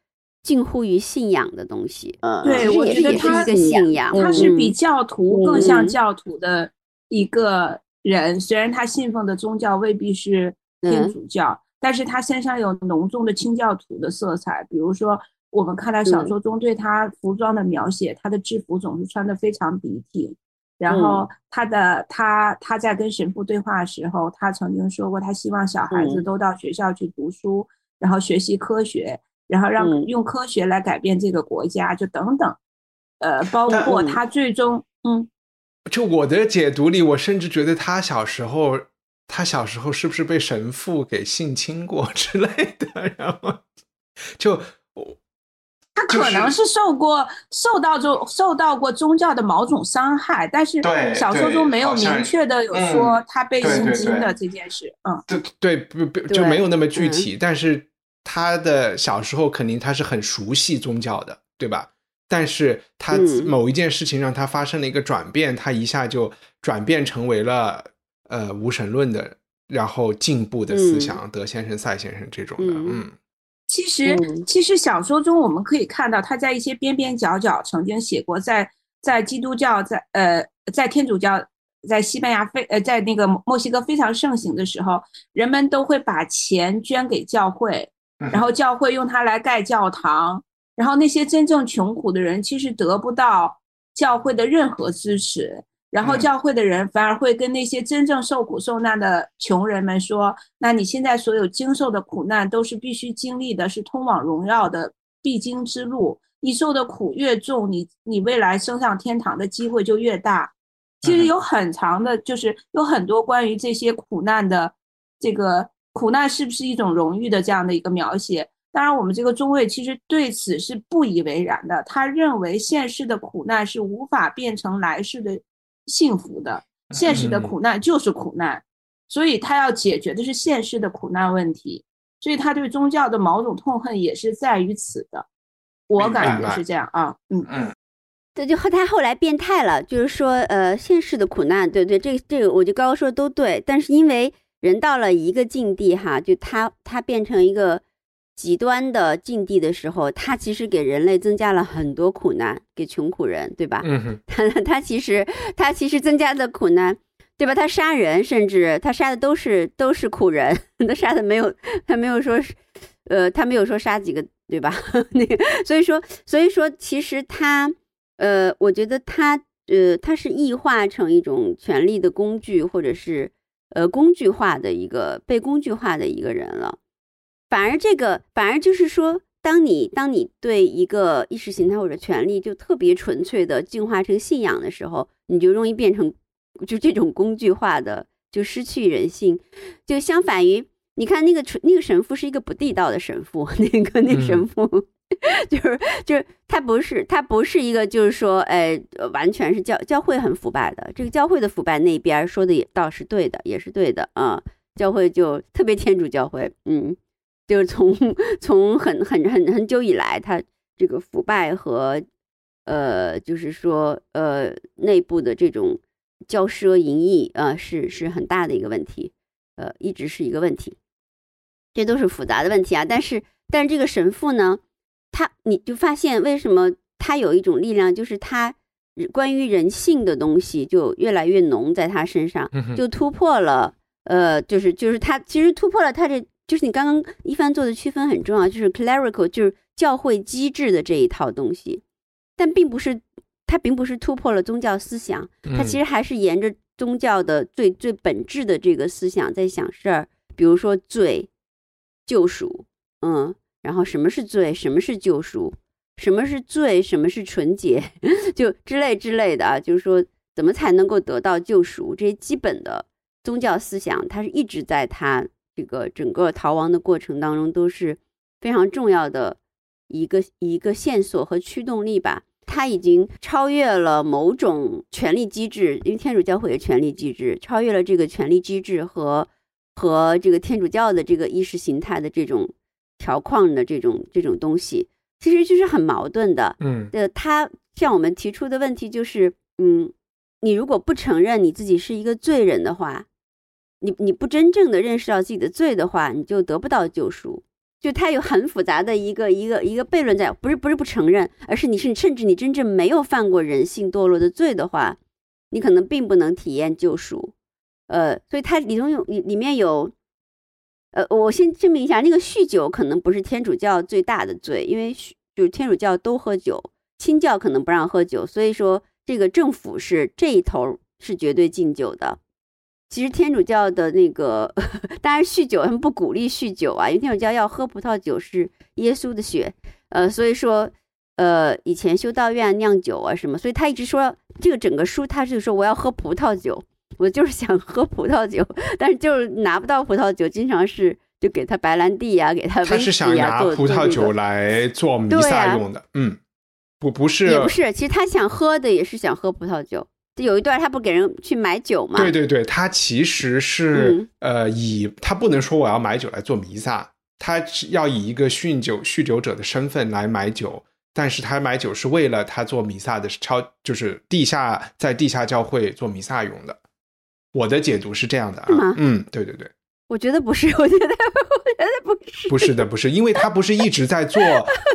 近乎于信仰的东西。嗯，对，我觉得他是一个信仰，他是比教徒更像教徒的一个人。虽然他信奉的宗教未必是天主教，但是他身上有浓重的清教徒的色彩。比如说，我们看到小说中对他服装的描写，他的制服总是穿的非常笔挺。然后他的他他在跟神父对话的时候，他曾经说过，他希望小孩子都到学校去读书，然后学习科学，然后让用科学来改变这个国家，就等等。呃，包括他最终，嗯，就我的解读里，我甚至觉得他小时候，他小时候是不是被神父给性侵过之类的？然后 *laughs* 就他可能是受过受到就受到过宗教的某种伤害，但是小说中没有明确的有说他被性侵的这件事。嗯，对对不不就没有那么具体，但是他的小时候肯定他是很熟悉宗教的，对吧？但是他某一件事情让他发生了一个转变，他一下就转变成为了呃无神论的，然后进步的思想，德先生、赛先生这种的，嗯。其实，其实小说中我们可以看到，他在一些边边角角曾经写过，在在基督教在呃在天主教在西班牙非呃在那个墨西哥非常盛行的时候，人们都会把钱捐给教会，然后教会用它来盖教堂，然后那些真正穷苦的人其实得不到教会的任何支持。然后教会的人反而会跟那些真正受苦受难的穷人们说：“那你现在所有经受的苦难都是必须经历的，是通往荣耀的必经之路。你受的苦越重，你你未来升上天堂的机会就越大。”其实有很长的，就是有很多关于这些苦难的这个苦难是不是一种荣誉的这样的一个描写。当然，我们这个中尉其实对此是不以为然的，他认为现世的苦难是无法变成来世的。幸福的现实的苦难就是苦难，所以他要解决的是现实的苦难问题，所以他对宗教的某种痛恨也是在于此的。我感觉是这样啊，嗯嗯，对，就和他后来变态了，就是说，呃，现实的苦难，对对，这这个我就刚刚说的都对，但是因为人到了一个境地哈，就他他变成一个。极端的境地的时候，他其实给人类增加了很多苦难，给穷苦人，对吧？嗯哼，他他其实他其实增加的苦难，对吧？他杀人，甚至他杀的都是都是苦人，他杀的没有他没有说，呃，他没有说杀几个，对吧？*laughs* 那个，所以说所以说，其实他，呃，我觉得他，呃，他是异化成一种权力的工具，或者是呃工具化的一个被工具化的一个人了。反而这个，反而就是说，当你当你对一个意识形态或者权利就特别纯粹的进化成信仰的时候，你就容易变成就这种工具化的，就失去人性。就相反于，你看那个那个神父是一个不地道的神父，*laughs* 那个那神父 *laughs* 就是就是他不是他不是一个就是说，哎，完全是教教会很腐败的。这个教会的腐败那边说的也倒是对的，也是对的啊。教会就特别天主教会，嗯。就是从 *laughs* 从很很很很久以来，他这个腐败和呃，就是说呃，内部的这种骄奢淫逸啊，是是很大的一个问题，呃，一直是一个问题。这都是复杂的问题啊。但是，但是这个神父呢，他你就发现为什么他有一种力量，就是他关于人性的东西就越来越浓，在他身上就突破了呃，就是就是他其实突破了他这。就是你刚刚一帆做的区分很重要，就是 clerical，就是教会机制的这一套东西，但并不是它并不是突破了宗教思想，它其实还是沿着宗教的最最本质的这个思想在想事儿。比如说罪、救赎，嗯，然后什么是罪，什么是救赎，什么是罪，什么是纯洁，*laughs* 就之类之类的啊，就是说怎么才能够得到救赎，这些基本的宗教思想，它是一直在它。这个整个逃亡的过程当中都是非常重要的一个一个线索和驱动力吧。它已经超越了某种权力机制，因为天主教会有权力机制，超越了这个权力机制和和这个天主教的这个意识形态的这种条框的这种这种东西，其实就是很矛盾的。嗯，呃，他向我们提出的问题就是，嗯，你如果不承认你自己是一个罪人的话。你你不真正的认识到自己的罪的话，你就得不到救赎。就他有很复杂的一个一个一个悖论在，不是不是不承认，而是你是甚至你真正没有犯过人性堕落的罪的话，你可能并不能体验救赎。呃，所以它里头有里里面有，呃，我先证明一下，那个酗酒可能不是天主教最大的罪，因为就是天主教都喝酒，清教可能不让喝酒，所以说这个政府是这一头是绝对禁酒的。其实天主教的那个，*laughs* 当然酗酒他们不鼓励酗酒啊，因为天主教要喝葡萄酒是耶稣的血，呃，所以说，呃，以前修道院酿酒啊什么，所以他一直说这个整个书他是说我要喝葡萄酒，我就是想喝葡萄酒，*laughs* 但是就是拿不到葡萄酒，经常是就给他白兰地呀，给他他是想拿葡萄酒来做弥撒用的，嗯，不不是，也不是，其实他想喝的也是想喝葡萄酒。有一段他不给人去买酒吗？对对对，他其实是呃，以他不能说我要买酒来做弥撒，他要以一个酗酒酗酒者的身份来买酒，但是他买酒是为了他做弥撒的超，就是地下在地下教会做弥撒用的。我的解读是这样的啊，嗯，对对对。我觉得不是，我觉得我觉得不是，不是的，不是，因为他不是一直在做，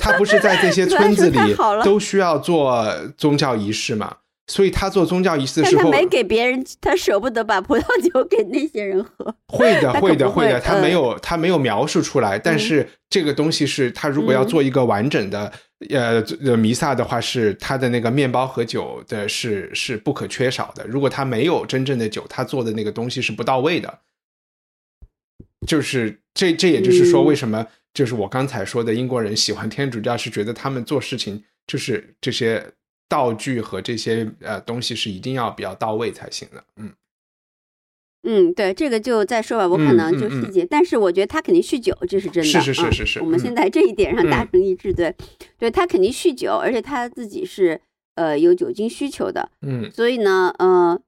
他不是在这些村子里都需要做宗教仪式嘛，所以他做宗教仪式的时候，他没给别人，他舍不得把葡萄酒给那些人喝。会的，会的，会的，他没有，他没有描述出来，但是这个东西是他如果要做一个完整的呃弥撒的话，是他的那个面包和酒的是是不可缺少的。如果他没有真正的酒，他做的那个东西是不到位的。就是这，这也就是说，为什么就是我刚才说的，英国人喜欢天主教，是觉得他们做事情就是这些道具和这些呃东西是一定要比较到位才行的。嗯嗯，对，这个就再说吧，我可能就细节，但是我觉得他肯定酗酒，这是真的。是是是是是。我们现在这一点上达成一致，对，对他肯定酗酒，而且他自己是呃有酒精需求的。嗯，所以呢，呃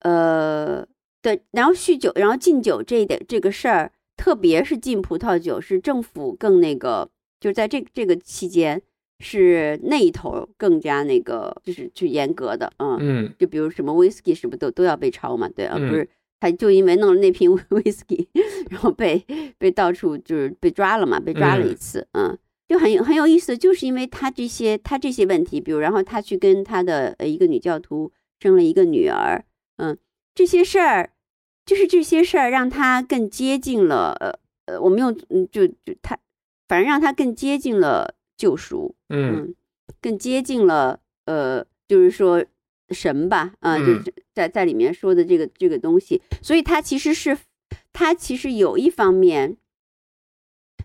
呃，对，然后酗酒，然后禁酒这一点这个事儿。特别是禁葡萄酒，是政府更那个，就是在这这个期间，是那一头更加那个，就是去严格的，嗯嗯，就比如什么威士忌什么都都要被抄嘛，对啊，不是，他就因为弄了那瓶威士忌，然后被被到处就是被抓了嘛，被抓了一次，嗯，就很很有意思，就是因为他这些他这些问题，比如然后他去跟他的呃一个女教徒生了一个女儿，嗯，这些事儿。就是这些事儿让他更接近了，呃呃，我们用嗯就就他，反正让他更接近了救赎，嗯，更接近了呃，就是说神吧，啊，就是在在里面说的这个这个东西，所以他其实是他其实有一方面，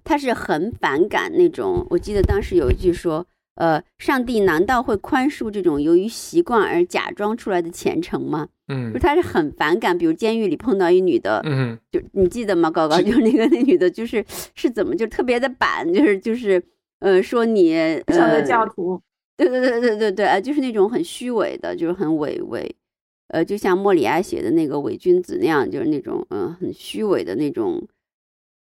他是很反感那种，我记得当时有一句说，呃，上帝难道会宽恕这种由于习惯而假装出来的虔诚吗？嗯，就他是很反感，比如监狱里碰到一女的，嗯，就你记得吗？高高？就是那个那女的，就是是怎么就特别的板，就是就是呃说你呃教徒，对对对对对对啊，就是那种很虚伪的，就是很伪伪，呃，就像莫里哀写的那个伪君子那样，就是那种嗯很虚伪的那种。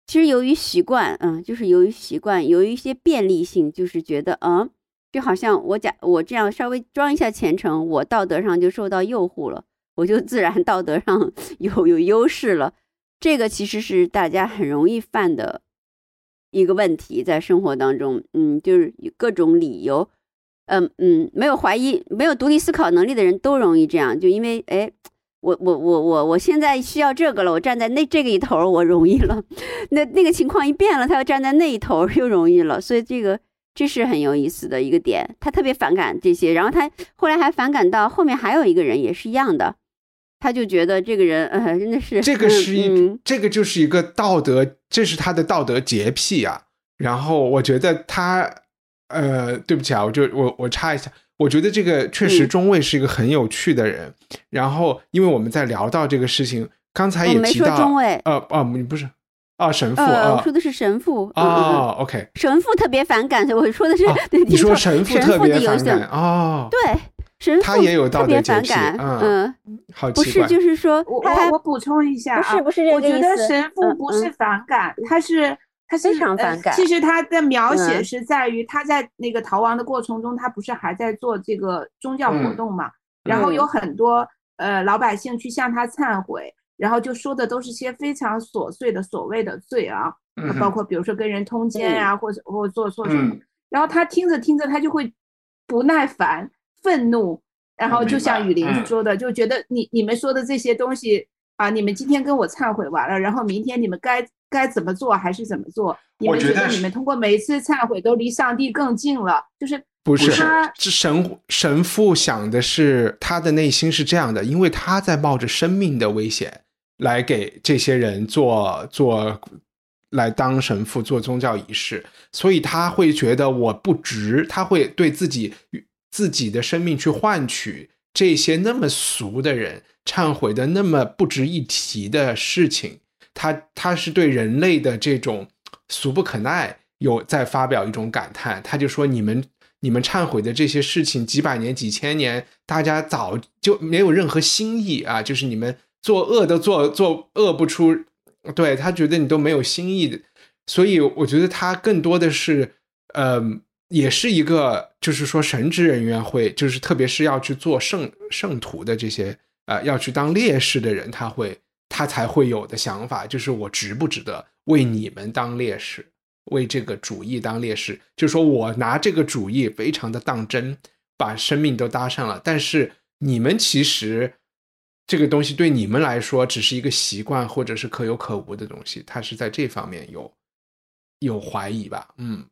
其实由于习惯，嗯，就是由于习惯，由于一些便利性，就是觉得嗯，就好像我假我这样稍微装一下虔诚，我道德上就受到诱惑了。我就自然道德上 *laughs* 有有优势了，这个其实是大家很容易犯的一个问题，在生活当中，嗯，就是各种理由，嗯嗯，没有怀疑、没有独立思考能力的人都容易这样，就因为，哎，我我我我我现在需要这个了，我站在那这个一头，我容易了，*laughs* 那那个情况一变了，他要站在那一头又容易了，所以这个。这是很有意思的一个点，他特别反感这些，然后他后来还反感到后面还有一个人也是一样的。他就觉得这个人，呃，真的是这个是一，这个就是一个道德，这是他的道德洁癖啊。然后我觉得他，呃，对不起啊，我就我我插一下，我觉得这个确实中尉是一个很有趣的人。然后因为我们在聊到这个事情，刚才也提到中尉，呃，哦，你不是啊，神父，呃，我说的是神父哦 o k 神父特别反感，我说的是，*laughs* 你说神父特别反感哦，对。他也有道德洁癖，嗯，好不是，就是说，我我补充一下啊，不是不是我觉得神父不是反感，他是他是非常反感。其实他的描写是在于他在那个逃亡的过程中，他不是还在做这个宗教活动嘛？然后有很多呃老百姓去向他忏悔，然后就说的都是些非常琐碎的所谓的罪啊，包括比如说跟人通奸呀，或者或做错什么，然后他听着听着，他就会不耐烦。愤怒，然后就像雨林说的，就觉得你你们说的这些东西啊，你们今天跟我忏悔完了，然后明天你们该该怎么做还是怎么做？你们觉得你们通过每一次忏悔都离上帝更近了？就是不是？是神神父想的是他的内心是这样的，因为他在冒着生命的危险来给这些人做做来当神父做宗教仪式，所以他会觉得我不值，他会对自己。自己的生命去换取这些那么俗的人忏悔的那么不值一提的事情，他他是对人类的这种俗不可耐有在发表一种感叹，他就说你们你们忏悔的这些事情几百年几千年，大家早就没有任何新意啊，就是你们做恶都做做恶不出，对他觉得你都没有新意，所以我觉得他更多的是，嗯。也是一个，就是说神职人员会，就是特别是要去做圣圣徒的这些，呃，要去当烈士的人，他会他才会有的想法，就是我值不值得为你们当烈士，为这个主义当烈士？就说我拿这个主义非常的当真，把生命都搭上了，但是你们其实这个东西对你们来说只是一个习惯，或者是可有可无的东西，他是在这方面有有怀疑吧？嗯。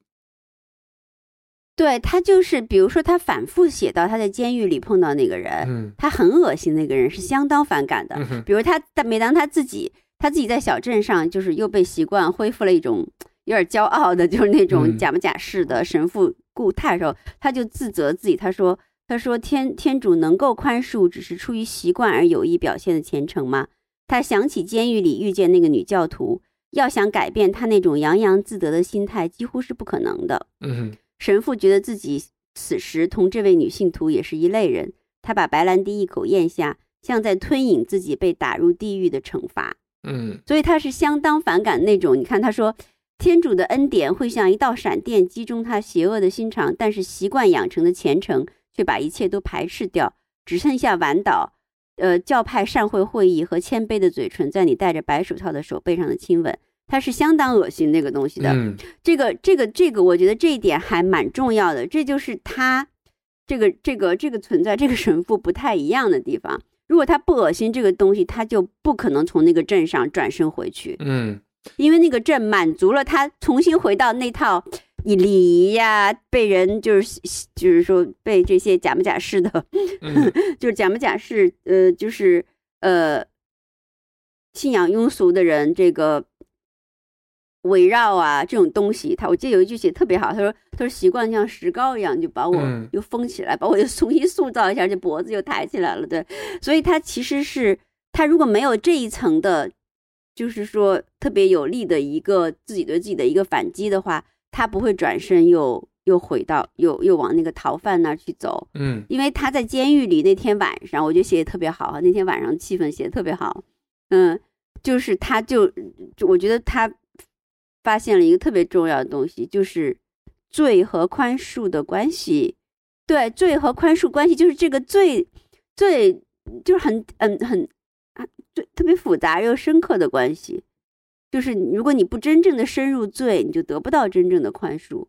对他就是，比如说他反复写到他在监狱里碰到那个人，他很恶心，那个人是相当反感的。比如他，每当他自己，他自己在小镇上，就是又被习惯恢复了一种有点骄傲的，就是那种假模假式的神父固态的时候，他就自责自己，他说：“他说天天主能够宽恕，只是出于习惯而有意表现的虔诚吗？”他想起监狱里遇见那个女教徒，要想改变他那种洋洋自得的心态，几乎是不可能的。嗯。神父觉得自己此时同这位女信徒也是一类人，他把白兰地一口咽下，像在吞饮自己被打入地狱的惩罚。嗯，所以他是相当反感那种。你看，他说天主的恩典会像一道闪电击中他邪恶的心肠，但是习惯养成的虔诚却把一切都排斥掉，只剩下晚祷、呃教派善会会议和谦卑的嘴唇在你戴着白手套的手背上的亲吻。他是相当恶心那个东西的，这个这个这个，我觉得这一点还蛮重要的。这就是他这个这个这个存在这个神父不太一样的地方。如果他不恶心这个东西，他就不可能从那个镇上转身回去。嗯，因为那个镇满足了他重新回到那套礼仪呀，被人就是就是说被这些假模假式的，*laughs* 就是假模假式，呃，就是呃信仰庸俗的人这个。围绕啊，这种东西，他我记得有一句写特别好，他说他说习惯像石膏一样，就把我又封起来，把我又重新塑造一下，这脖子又抬起来了，对，所以他其实是他如果没有这一层的，就是说特别有力的一个自己对自己的一个反击的话，他不会转身又又回到又又往那个逃犯那儿去走，嗯，因为他在监狱里那天晚上，我觉得写的特别好，那天晚上气氛写的特别好，嗯，就是他就就我觉得他。发现了一个特别重要的东西，就是罪和宽恕的关系。对，罪和宽恕关系就是这个罪，罪就是很嗯很啊，最特别复杂又深刻的关系。就是如果你不真正的深入罪，你就得不到真正的宽恕。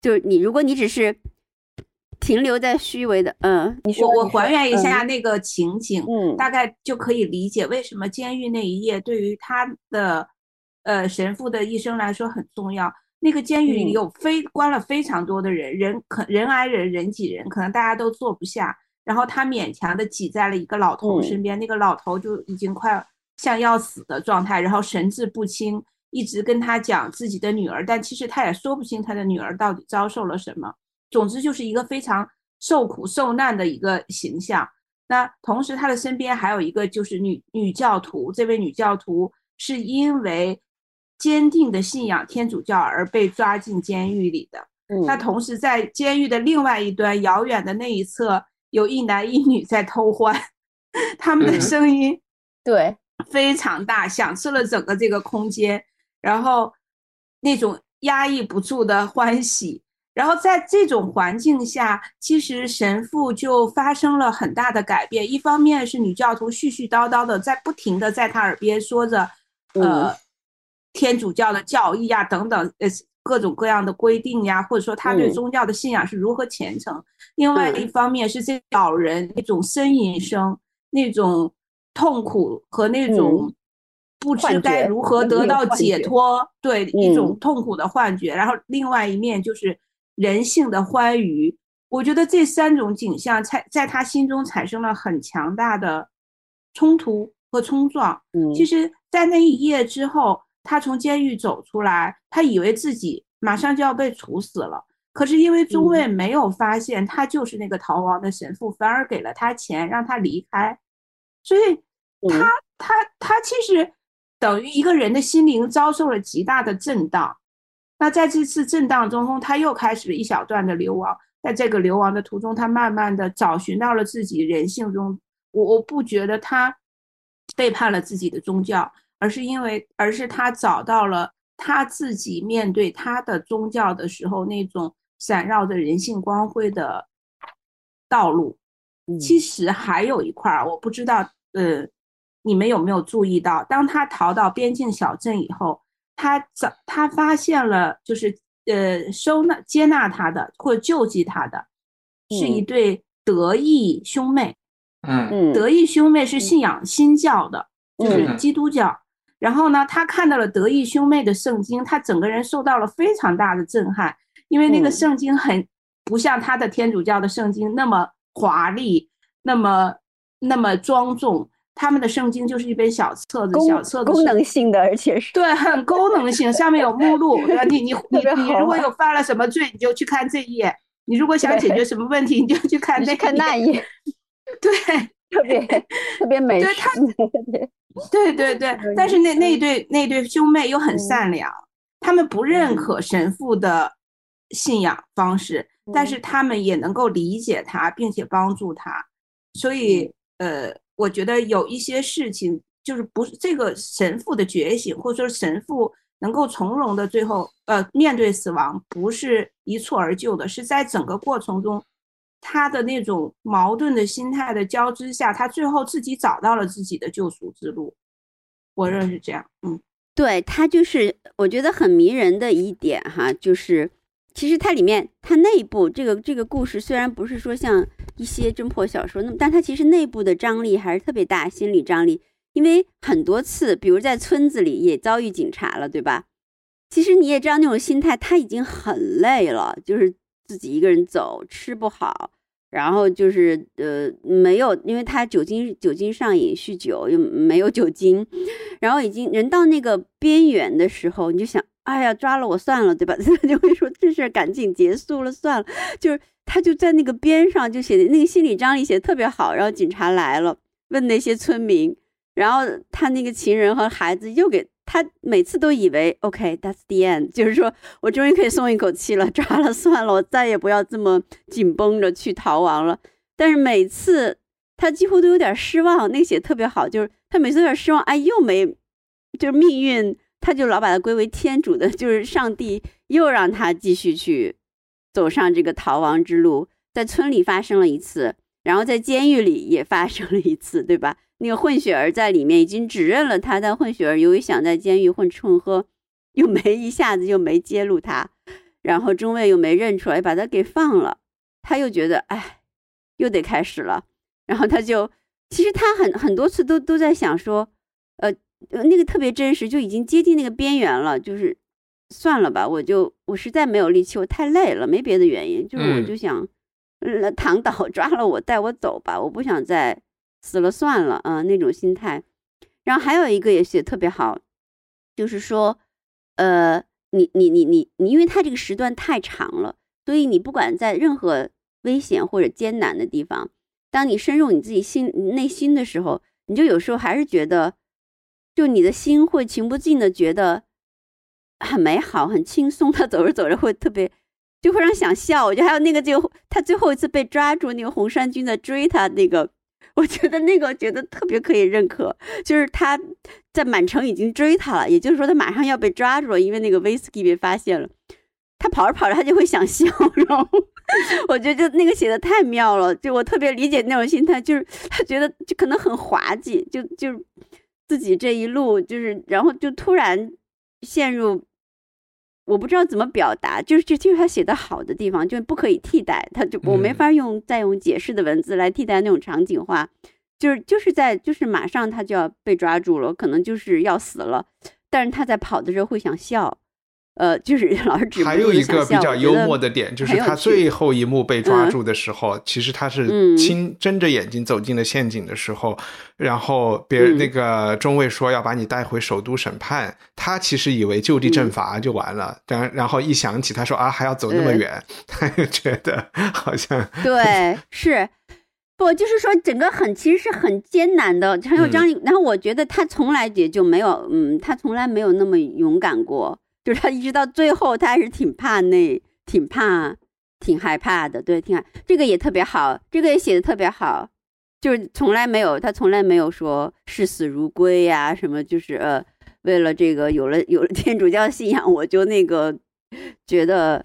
就是你，如果你只是停留在虚伪的，嗯，你说我还原一下那个情景，嗯，大概就可以理解为什么监狱那一夜对于他的。呃，神父的一生来说很重要。那个监狱里有非关了非常多的人，人可人挨人，人挤人，可能大家都坐不下。然后他勉强的挤在了一个老头身边，那个老头就已经快像要死的状态，然后神志不清，一直跟他讲自己的女儿，但其实他也说不清他的女儿到底遭受了什么。总之就是一个非常受苦受难的一个形象。那同时他的身边还有一个就是女女教徒，这位女教徒是因为。坚定的信仰天主教而被抓进监狱里的，那同时在监狱的另外一端遥远的那一侧，有一男一女在偷欢，*laughs* 他们的声音对。非常大，响彻了整个这个空间，然后那种压抑不住的欢喜，然后在这种环境下，其实神父就发生了很大的改变。一方面是女教徒絮絮叨叨的在不停的在他耳边说着，呃。天主教的教义呀，等等，呃，各种各样的规定呀，或者说他对宗教的信仰是如何虔诚。另外一方面是这老人那种呻吟声，那种痛苦和那种不知该如何得到解脱，对一种痛苦的幻觉。然后另外一面就是人性的欢愉。我觉得这三种景象在在他心中产生了很强大的冲突和冲撞。嗯其实，在那一夜之后。他从监狱走出来，他以为自己马上就要被处死了。可是因为中尉没有发现他就是那个逃亡的神父，反而给了他钱让他离开。所以，他他他其实等于一个人的心灵遭受了极大的震荡。那在这次震荡中，他又开始了一小段的流亡。在这个流亡的途中，他慢慢的找寻到了自己人性中。我我不觉得他背叛了自己的宗教，而是因为，而是他找到了他自己面对他的宗教的时候那种闪耀着人性光辉的道路。其实还有一块儿，我不知道，呃，你们有没有注意到，当他逃到边境小镇以后。他找他发现了，就是呃收纳接纳他的或者救济他的，是一对德意兄妹。嗯德意兄妹是信仰新教的，就是基督教。然后呢，他看到了德意兄妹的圣经，他整个人受到了非常大的震撼，因为那个圣经很不像他的天主教的圣经那么华丽，那么那么庄重。他们的圣经就是一本小册子，小册子功能性的，而且是对，很功能性，上面有目录。你你 *laughs* 你你如果有犯了什么罪，你就去看这一页；你如果想解决什么问题，你就去看那看那一页。对，特别特别美。对他，*laughs* 对对对。但是那那对那对兄妹又很善良，他们不认可神父的信仰方式，但是他们也能够理解他，并且帮助他。所以，呃。我觉得有一些事情，就是不是这个神父的觉醒，或者说神父能够从容的最后，呃，面对死亡，不是一蹴而就的，是在整个过程中，他的那种矛盾的心态的交织下，他最后自己找到了自己的救赎之路。我认为是这样，嗯，对他就是我觉得很迷人的一点哈，就是。其实它里面，它内部这个这个故事虽然不是说像一些侦破小说那么，但它其实内部的张力还是特别大，心理张力。因为很多次，比如在村子里也遭遇警察了，对吧？其实你也知道那种心态，他已经很累了，就是自己一个人走，吃不好，然后就是呃没有，因为他酒精酒精上瘾，酗酒又没有酒精，然后已经人到那个边缘的时候，你就想。哎呀，抓了我算了，对吧？*laughs* 他就会说这事赶紧结束了算了。就是他就在那个边上就写的那个心理张力写的特别好。然后警察来了，问那些村民，然后他那个情人和孩子又给他每次都以为 OK，that's the end，就是说我终于可以松一口气了，抓了算了，我再也不要这么紧绷着去逃亡了。但是每次他几乎都有点失望。那个写特别好，就是他每次有点失望，哎，又没，就是命运。他就老把它归为天主的，就是上帝又让他继续去走上这个逃亡之路。在村里发生了一次，然后在监狱里也发生了一次，对吧？那个混血儿在里面已经指认了他，但混血儿由于想在监狱混吃混喝，又没一下子又没揭露他，然后中尉又没认出来，把他给放了。他又觉得，哎，又得开始了。然后他就，其实他很很多次都都在想说，呃。呃，那个特别真实，就已经接近那个边缘了。就是算了吧，我就我实在没有力气，我太累了，没别的原因，就是我就想，呃，躺倒，抓了我，带我走吧，我不想再死了算了啊，那种心态。然后还有一个也写特别好，就是说，呃，你你你你你，因为他这个时段太长了，所以你不管在任何危险或者艰难的地方，当你深入你自己心内心的时候，你就有时候还是觉得。就你的心会情不禁的觉得很美好、很轻松，他 *laughs* 走着走着会特别，就会让想笑。我觉得还有那个，就他最后一次被抓住，那个红衫军在追他，那个我觉得那个觉得特别可以认可。就是他在满城已经追他了，也就是说他马上要被抓住了，因为那个威士忌被发现了。他跑着跑着，他就会想笑，*laughs* 然后我觉得就那个写的太妙了，就我特别理解那种心态，就是他觉得就可能很滑稽，就就。自己这一路就是，然后就突然陷入，我不知道怎么表达，就是就就是他写的好的地方，就不可以替代，他就我没法用再用解释的文字来替代那种场景化，就是就是在就是马上他就要被抓住了，可能就是要死了，但是他在跑的时候会想笑。呃，就是 *laughs* 老师指还有一个比较幽默的点，就是他最后一幕被抓住的时候，其实他是亲睁着眼睛走进了陷阱的时候，然后别人那个中尉说要把你带回首都审判，他其实以为就地正法就完了，然然后一想起他说啊还要走那么远，*laughs* 他又觉得好像对 *laughs* 是，不，就是说整个很其实是很艰难的，很有张力。然后我觉得他从来也就没有，嗯，他从来没有那么勇敢过。就是他一直到最后，他还是挺怕那，挺怕，挺害怕的。对，挺害。这个也特别好，这个也写的特别好。就是从来没有，他从来没有说视死如归呀，什么就是呃，为了这个有了有了天主教信仰，我就那个觉得，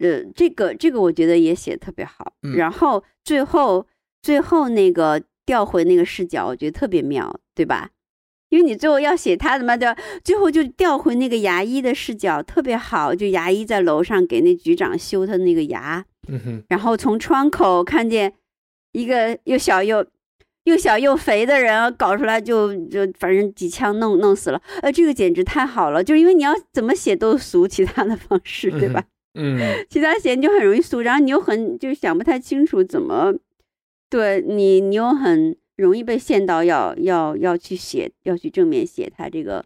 呃，这个这个我觉得也写的特别好。然后最后。最后那个调回那个视角，我觉得特别妙，对吧？因为你最后要写他的嘛，对吧？最后就调回那个牙医的视角，特别好。就牙医在楼上给那局长修他那个牙，嗯哼，然后从窗口看见一个又小又又小又肥的人搞出来，就就反正几枪弄弄死了。呃，这个简直太好了，就是因为你要怎么写都俗，其他的方式，对吧？嗯，其他写你就很容易俗，然后你又很就想不太清楚怎么。对你，你又很容易被陷到要要要去写，要去正面写他这个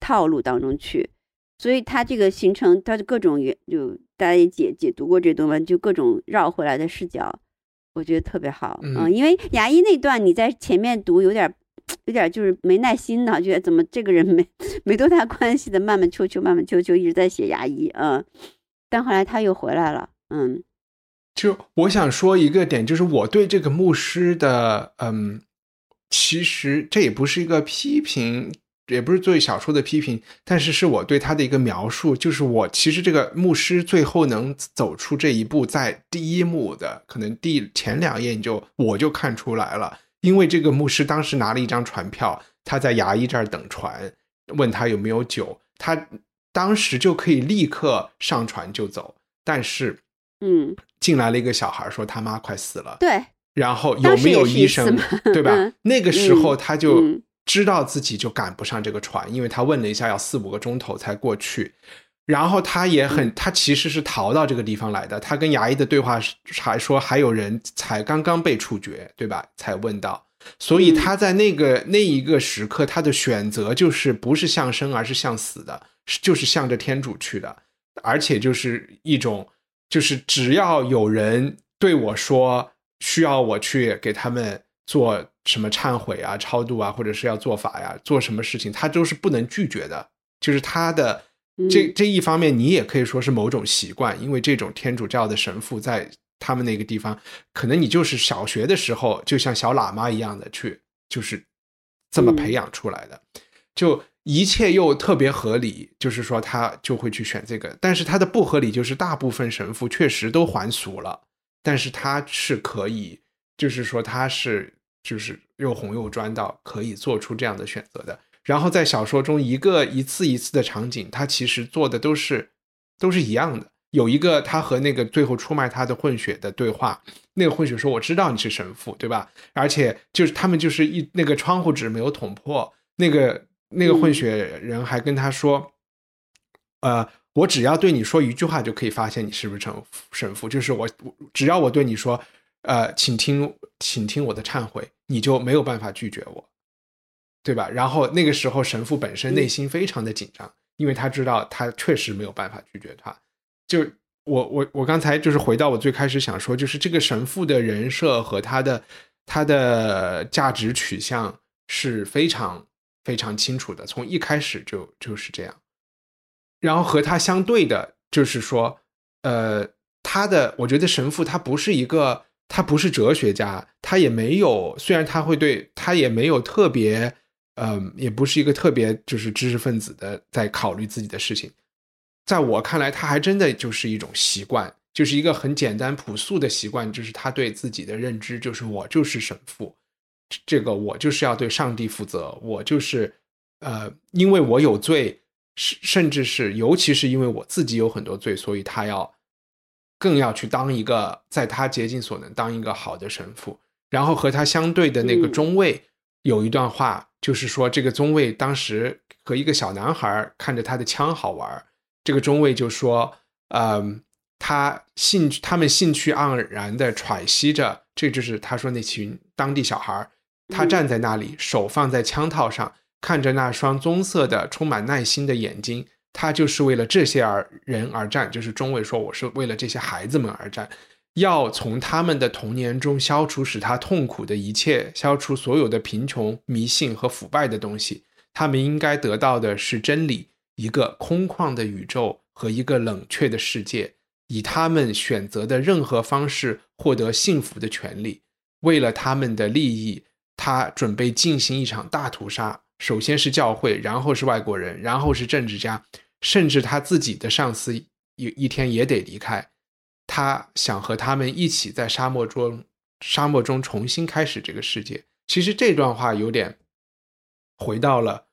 套路当中去，所以他这个形成，他的各种原就大家也解解读过这段文，就各种绕回来的视角，我觉得特别好。嗯，因为牙医那段你在前面读有点有点就是没耐心呢，觉得怎么这个人没没多大关系的，慢慢秋秋慢慢秋秋一直在写牙医，嗯，但后来他又回来了，嗯。就我想说一个点，就是我对这个牧师的，嗯，其实这也不是一个批评，也不是对小说的批评，但是是我对他的一个描述。就是我其实这个牧师最后能走出这一步，在第一幕的可能第前两页，你就我就看出来了，因为这个牧师当时拿了一张船票，他在牙医这儿等船，问他有没有酒，他当时就可以立刻上船就走，但是。嗯，进来了一个小孩，说他妈快死了。对，然后有没有医生？*laughs* 对吧？那个时候他就知道自己就赶不上这个船，因为他问了一下，要四五个钟头才过去。然后他也很，他其实是逃到这个地方来的。他跟牙医的对话还说还有人才刚刚被处决，对吧？才问到，所以他在那个那一个时刻，他的选择就是不是向生，而是向死的，就是向着天主去的，而且就是一种。就是只要有人对我说需要我去给他们做什么忏悔啊、超度啊，或者是要做法呀、做什么事情，他都是不能拒绝的。就是他的这这一方面，你也可以说是某种习惯，因为这种天主教的神父在他们那个地方，可能你就是小学的时候就像小喇嘛一样的去，就是这么培养出来的，就。一切又特别合理，就是说他就会去选这个。但是他的不合理就是大部分神父确实都还俗了，但是他是可以，就是说他是就是又红又专到可以做出这样的选择的。然后在小说中一个一次一次的场景，他其实做的都是都是一样的。有一个他和那个最后出卖他的混血的对话，那个混血说：“我知道你是神父，对吧？”而且就是他们就是一那个窗户纸没有捅破那个。那个混血人还跟他说：“呃，我只要对你说一句话，就可以发现你是不是成神父。就是我，只要我对你说，呃，请听，请听我的忏悔，你就没有办法拒绝我，对吧？然后那个时候，神父本身内心非常的紧张，因为他知道他确实没有办法拒绝他。就我，我，我刚才就是回到我最开始想说，就是这个神父的人设和他的他的价值取向是非常。”非常清楚的，从一开始就就是这样。然后和他相对的，就是说，呃，他的，我觉得神父他不是一个，他不是哲学家，他也没有，虽然他会对他也没有特别，嗯，也不是一个特别就是知识分子的在考虑自己的事情。在我看来，他还真的就是一种习惯，就是一个很简单朴素的习惯，就是他对自己的认知，就是我就是神父。这个我就是要对上帝负责，我就是，呃，因为我有罪，甚甚至是尤其是因为我自己有很多罪，所以他要更要去当一个在他竭尽所能当一个好的神父。然后和他相对的那个中尉有一段话，就是说这个中尉当时和一个小男孩看着他的枪好玩，这个中尉就说，嗯，他兴他们兴趣盎然的喘息着，这就是他说那群当地小孩他站在那里，手放在枪套上，看着那双棕色的、充满耐心的眼睛。他就是为了这些而人而战，就是中尉说：“我是为了这些孩子们而战。”要从他们的童年中消除使他痛苦的一切，消除所有的贫穷、迷信和腐败的东西。他们应该得到的是真理，一个空旷的宇宙和一个冷却的世界，以他们选择的任何方式获得幸福的权利。为了他们的利益，他准备进行一场大屠杀。首先是教会，然后是外国人，然后是政治家，甚至他自己的上司有一天也得离开。他想和他们一起在沙漠中，沙漠中重新开始这个世界。其实这段话有点回到了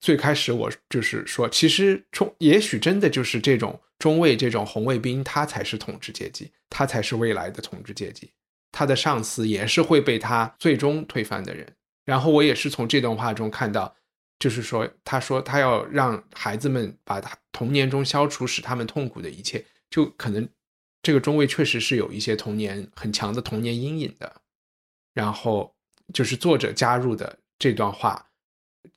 最开始，我就是说，其实中也许真的就是这种中尉、这种红卫兵，他才是统治阶级，他才是未来的统治阶级。他的上司也是会被他最终推翻的人。然后我也是从这段话中看到，就是说，他说他要让孩子们把他童年中消除使他们痛苦的一切，就可能。这个中尉确实是有一些童年很强的童年阴影的，然后就是作者加入的这段话，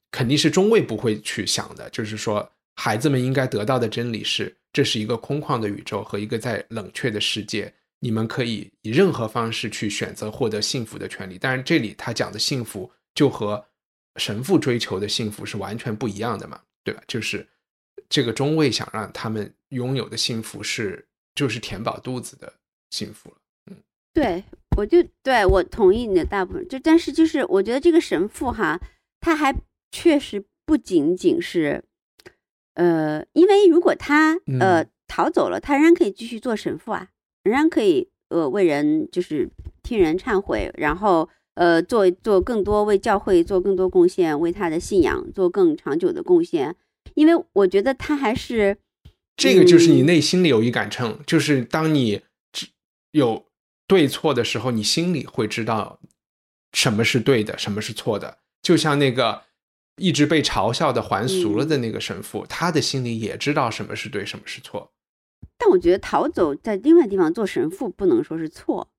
肯定是中尉不会去想的。就是说，孩子们应该得到的真理是，这是一个空旷的宇宙和一个在冷却的世界，你们可以以任何方式去选择获得幸福的权利。但是这里他讲的幸福，就和神父追求的幸福是完全不一样的嘛，对吧？就是这个中尉想让他们拥有的幸福是。就是填饱肚子的幸福了，嗯，对，我就对我同意你的大部分，就但是就是我觉得这个神父哈，他还确实不仅仅是，呃，因为如果他呃逃走了，他仍然可以继续做神父啊，仍然可以呃为人就是替人忏悔，然后呃做做更多为教会做更多贡献，为他的信仰做更长久的贡献，因为我觉得他还是。这个就是你内心里有一杆秤，就是当你有对错的时候，你心里会知道什么是对的，什么是错的。就像那个一直被嘲笑的还俗了的那个神父，他的心里也知道什么是对，什么是错。但我觉得逃走在另外地方做神父不能说是错，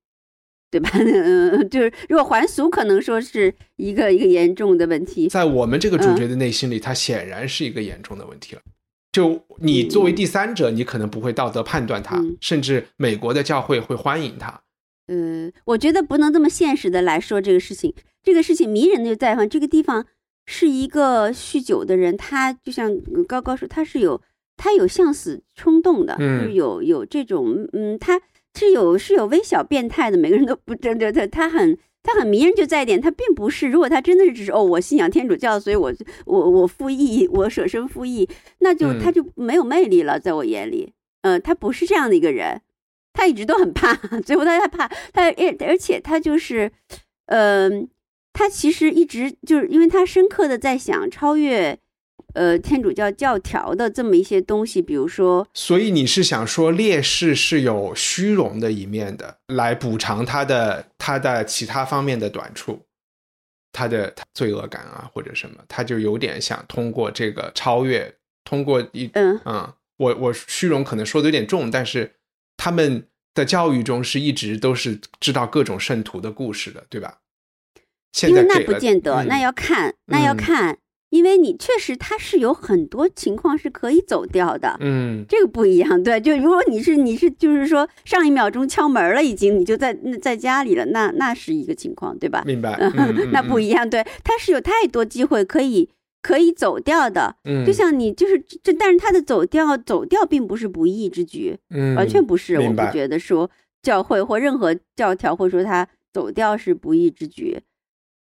对吧？*laughs* 嗯，就是如果还俗，可能说是一个一个严重的问题。在我们这个主角的内心里，他显然是一个严重的问题了。就你作为第三者，你可能不会道德判断他，甚至美国的教会会欢迎他。嗯，我觉得不能这么现实的来说这个事情。这个事情迷人的就在于，这个地方是一个酗酒的人，他就像高高说，他是有他有向死冲动的，是有有这种嗯，他是有是有微小变态的。每个人都不真的他他很。他很迷人，就在一点，他并不是。如果他真的是只是哦，我信仰天主教，所以我我我复议，我舍身复议，那就他就没有魅力了，在我眼里，呃，他不是这样的一个人，他一直都很怕，*laughs* 最后他害怕他，而而且他就是，嗯，他其实一直就是因为他深刻的在想超越。呃，天主教教条的这么一些东西，比如说，所以你是想说烈士是有虚荣的一面的，来补偿他的他的其他方面的短处，他的罪恶感啊或者什么，他就有点想通过这个超越，通过一嗯嗯，我我虚荣可能说的有点重，但是他们的教育中是一直都是知道各种圣徒的故事的，对吧？因为那不见得，那要看，那要看。因为你确实他是有很多情况是可以走掉的，嗯，这个不一样，对，就如果你是你是就是说上一秒钟敲门了，已经你就在在家里了，那那是一个情况，对吧？明白，*laughs* 那不一样，对，他是有太多机会可以可以走掉的，嗯，就像你就是这，但是他的走掉走掉并不是不义之举，嗯，完全不是，我不觉得说教会或任何教条会说他走掉是不义之举。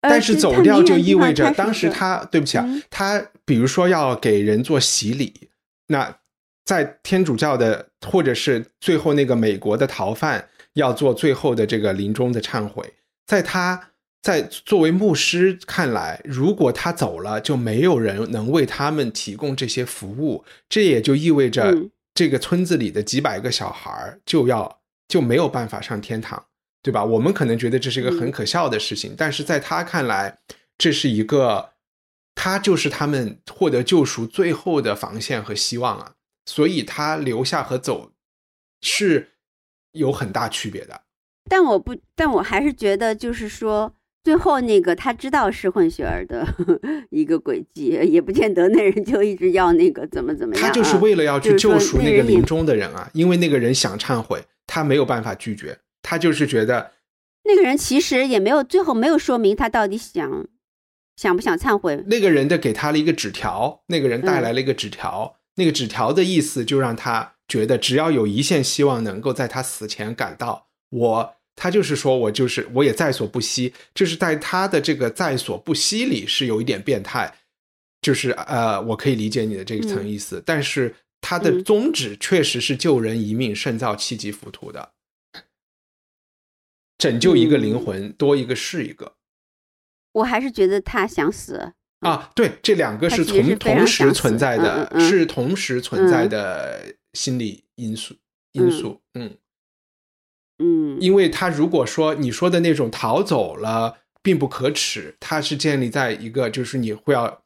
但是走掉就意味着，当时他对不起啊，他比如说要给人做洗礼，那在天主教的或者是最后那个美国的逃犯要做最后的这个临终的忏悔，在他在作为牧师看来，如果他走了，就没有人能为他们提供这些服务，这也就意味着这个村子里的几百个小孩就要就没有办法上天堂。对吧？我们可能觉得这是一个很可笑的事情，但是在他看来，这是一个，他就是他们获得救赎最后的防线和希望啊。所以，他留下和走是有很大区别的。但我不，但我还是觉得，就是说，最后那个他知道是混血儿的 *laughs* 一个轨迹，也不见得那人就一直要那个怎么怎么样。他就是为了要去救赎那个临终的人啊，因为那个人想忏悔。他没有办法拒绝，他就是觉得那个人其实也没有最后没有说明他到底想想不想忏悔。那个人的给他了一个纸条，那个人带来了一个纸条，那个纸条的意思就让他觉得只要有一线希望能够在他死前赶到我。他就是说，我就是我也在所不惜，就是在他的这个在所不惜里是有一点变态，就是呃，我可以理解你的这一层意思，但是他的宗旨确实是救人一命胜造七级浮屠的，拯救一个灵魂多一个是一个。我还是觉得他想死啊，对，这两个是同同时存在的，是同时存在的心理因素因素，嗯。嗯，因为他如果说你说的那种逃走了并不可耻，他是建立在一个就是你会要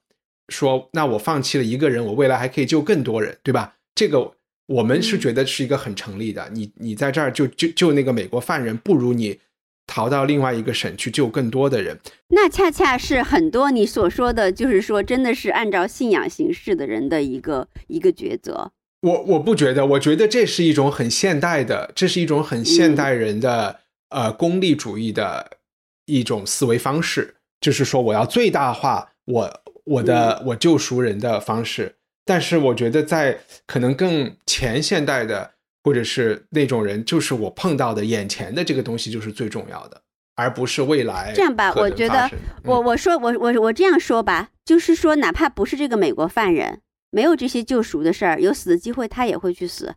说，那我放弃了一个人，我未来还可以救更多人，对吧？这个我们是觉得是一个很成立的。你你在这儿就就救那个美国犯人，不如你逃到另外一个省去救更多的人。那恰恰是很多你所说的就是说，真的是按照信仰行事的人的一个一个抉择。我我不觉得，我觉得这是一种很现代的，这是一种很现代人的呃功利主义的一种思维方式，就是说我要最大化我我的我救赎人的方式。但是我觉得在可能更前现代的或者是那种人，就是我碰到的眼前的这个东西就是最重要的，而不是未来。这样吧，我觉得我我说我我我这样说吧，就是说哪怕不是这个美国犯人。没有这些救赎的事儿，有死的机会，他也会去死。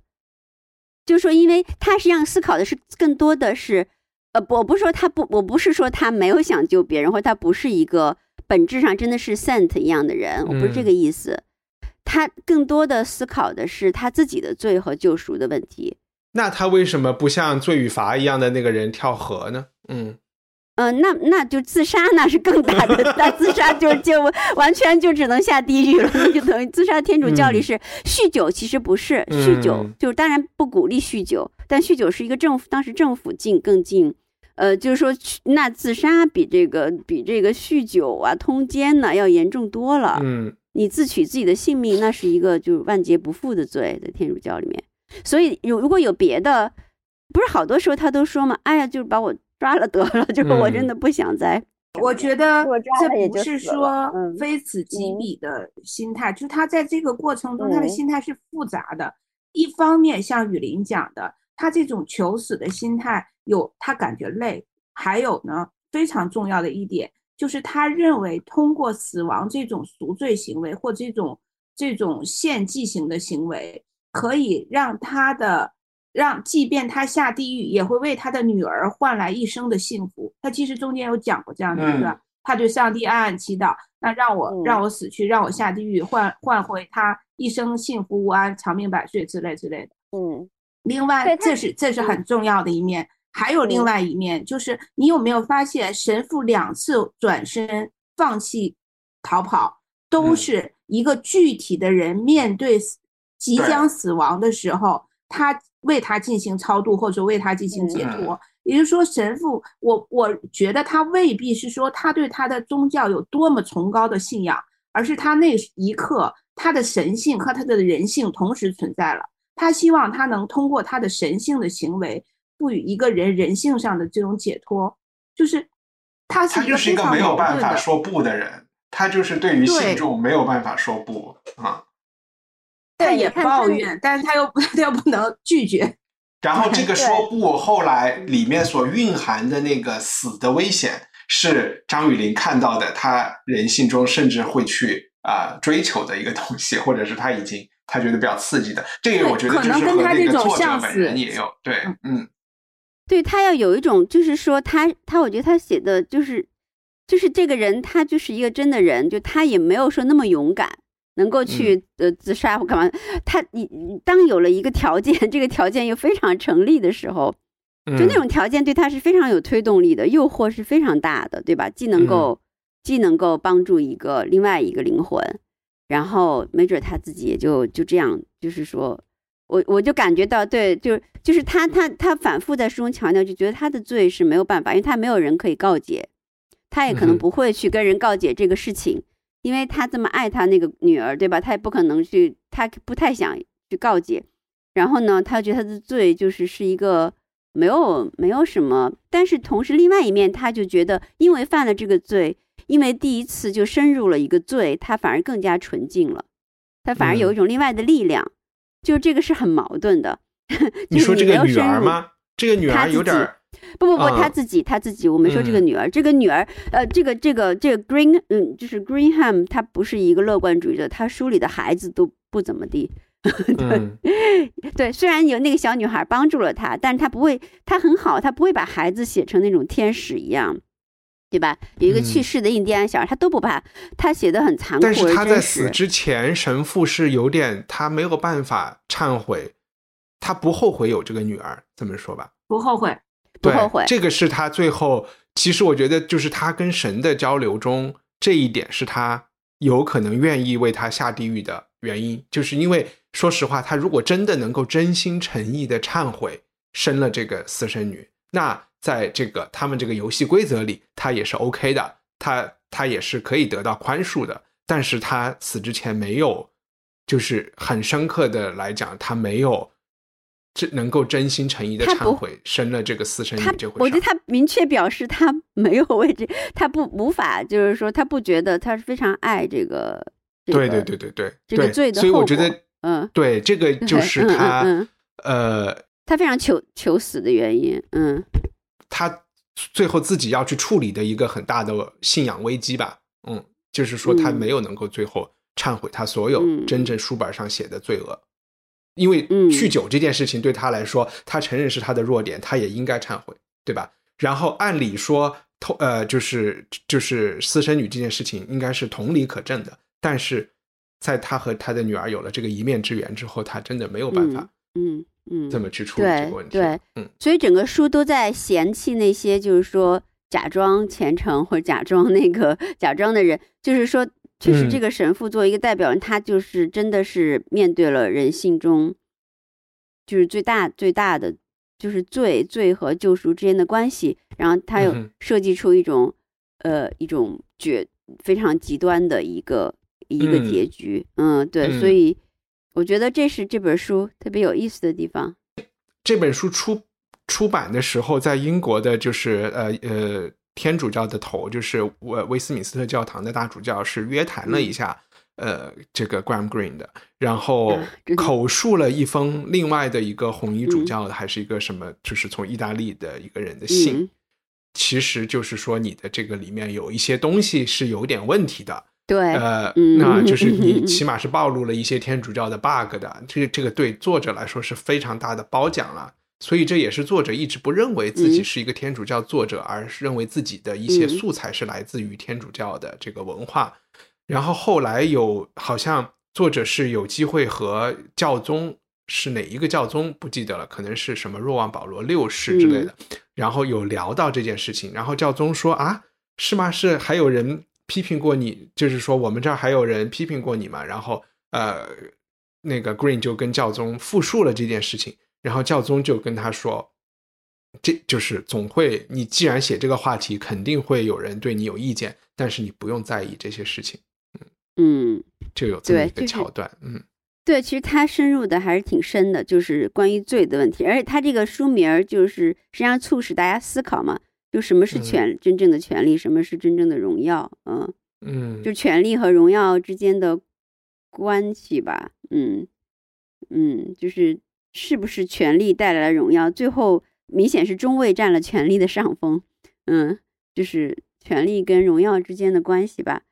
就是说，因为他实际上思考的是更多的是，呃，我不是说他不，我不是说他没有想救别人，或者他不是一个本质上真的是 saint 一样的人，我不是这个意思。他更多的思考的是他自己的罪和救赎的问题。那他为什么不像罪与罚一样的那个人跳河呢？嗯。嗯，那那就自杀，那是更大的。那自杀就就 *laughs* 完全就只能下地狱了，那就等于自杀。天主教里是酗酒，其实不是酗酒，就当然不鼓励酗酒，但酗酒是一个政府当时政府禁更禁。呃，就是说那自杀比这个比这个酗酒啊通奸呢要严重多了。嗯，你自取自己的性命，那是一个就是万劫不复的罪，在天主教里面。所以有如果有别的，不是好多时候他都说嘛，哎呀，就是把我。抓了得了，就是我真的不想再。我觉得这不是说非此即彼的心态，就是他在这个过程中，他的心态是复杂的。一方面，像雨林讲的，他这种求死的心态有他感觉累，还有呢，非常重要的一点就是他认为通过死亡这种赎罪行为或这种这种献祭型的行为，可以让他的。让，即便他下地狱，也会为他的女儿换来一生的幸福。他其实中间有讲过这样的一段，他对上帝暗暗祈祷：那让我让我死去，让我下地狱，换换回他一生幸福无安、长命百岁之类之类的。嗯，另外，这是这是很重要的一面。还有另外一面，就是你有没有发现，神父两次转身放弃逃跑，都是一个具体的人面对即将死亡的时候，他。为他进行超度，或者为他进行解脱，也就是说，神父，我我觉得他未必是说他对他的宗教有多么崇高的信仰，而是他那一刻他的神性和他的人性同时存在了。他希望他能通过他的神性的行为，赋予一个人人性上的这种解脱。就是他他就是一个没有办法说不的人，他就是对于信众没有办法说不啊。他也抱怨，但是他又 *laughs* 他又不能拒绝。*laughs* 然后这 *laughs* 个说不，后来里面所蕴含的那个死的危险，是张雨林看到的，他人性中甚至会去啊追求的一个东西，或者是他已经他觉得比较刺激的。这个我觉得就是和那个作者本人也有对，嗯，对他要有一种，就是说他他，我觉得他写的就是就是这个人，他就是一个真的人，就他也没有说那么勇敢。能够去呃自杀或干嘛？他你当有了一个条件，这个条件又非常成立的时候，就那种条件对他是非常有推动力的，诱惑是非常大的，对吧？既能够既能够帮助一个另外一个灵魂，然后没准他自己也就就这样，就是说我我就感觉到对，就是就是他他他反复在书中强调，就觉得他的罪是没有办法，因为他没有人可以告解，他也可能不会去跟人告解这个事情。因为他这么爱他那个女儿，对吧？他也不可能去，他不太想去告解。然后呢，他觉得他的罪就是是一个没有没有什么，但是同时另外一面，他就觉得因为犯了这个罪，因为第一次就深入了一个罪，他反而更加纯净了，他反而有一种另外的力量，就这个是很矛盾的。*laughs* 你说这个女儿吗？这个女儿有点儿。不不不，啊他自己他自己，我们说这个女儿，这个女儿，呃，这个这个这个 Green，嗯，就是 Greenham，他不是一个乐观主义者，他书里的孩子都不怎么地。*laughs* 对对，虽然有那个小女孩帮助了他，但是他不会，他很好，他不会把孩子写成那种天使一样，对吧？有一个去嗯世的印第安小孩，他都不怕，他写的很残酷但是他在。死之前，神父是有点他没有办法忏悔，他不后悔有这个女儿，这么说吧。不后悔。不后悔这个是他最后，其实我觉得就是他跟神的交流中，这一点是他有可能愿意为他下地狱的原因，就是因为说实话，他如果真的能够真心诚意的忏悔生了这个私生女，那在这个他们这个游戏规则里，他也是 OK 的，他他也是可以得到宽恕的，但是他死之前没有，就是很深刻的来讲，他没有。这能够真心诚意的忏悔生了这个私生女他这回事，我觉得他明确表示他 *laughs* 没有为这，他不无法，就是说他不觉得他是非常爱这个，这对个对对对对，这个对罪的后果所以我觉得，嗯，对这个就是嗯嗯他，嗯呃，他非常求求死的原因，嗯他最后自己要去处理的一个很大的信仰危机吧，嗯，就是说他嗯。没有能够最后忏悔他所有嗯。真正书本上写的罪恶，因为嗯。酗酒这件事情对他来说，他承认是他的弱点，他也应该忏悔，对吧？然后按理说，偷呃，就是就是私生女这件事情应该是同理可证的，但是在他和他的女儿有了这个一面之缘之后，他真的没有办法嗯嗯，这么去处理这个问题。对嗯，所以整个书都在嫌弃那些就是说假装虔诚或者假装那个假装的人，就是说，确实嗯。这个神父作为一个代表人，他就是真的是面对了人性中就是最大最大的就是罪罪和救赎之间的关系，然后他有嗯哼。设计出一种、呃一种绝非常极端的一个一个嗯。结局，嗯对，所嗯。以我觉得这是这本书特别有意思的地方。这本书出出版的时候，在英国的就是呃呃天主教的头，就是威威斯敏斯特教堂的大主教是约谈了一下。呃，这个 Graham Greene 的，然后口述了一封另外的一个红衣主嗯。教的，还是一个什么，就是从意大利的一个人的信，嗯。其实就是说你的这个里面有一些东西是有点问题的，对，呃，嗯那就是 *laughs* 你起码是暴露了一些天主教的 bug 的，这个这个对作者来说是非常大的褒奖了。所以这也是作者一直不认为自己嗯是一个天主教作者，而是认为自己的一些嗯素材是来自于天主教的这个文化。然后后来有好像作者是有机会和教宗是哪一个教宗不记得了，可能是什么若望保罗六世之类的，然后有聊到这件事情，然后教宗说啊，是吗？是还有人批评过你，就是说我们这儿还有人批评过你嘛？然后呃，那个 Green 就跟教宗复述了这件事情，然后教宗就跟他说。这就是总会，你既然写这个话题，肯定会有人对你有意见，但是你不用在意这些事情，嗯，就有这么一个桥段。嗯对，其实他深入的还是挺深的，就是关于罪的问题，而且他这个书名儿就是实际上促使大家思考嘛，就什么是嗯权、真正的权利，什么是真正的荣耀，嗯，嗯，就权利和荣耀之间的关系吧，嗯嗯，就是是不是权力带来了荣耀，最后明显是中尉占了权力的上风，嗯，就是权力跟荣耀之间的关系吧。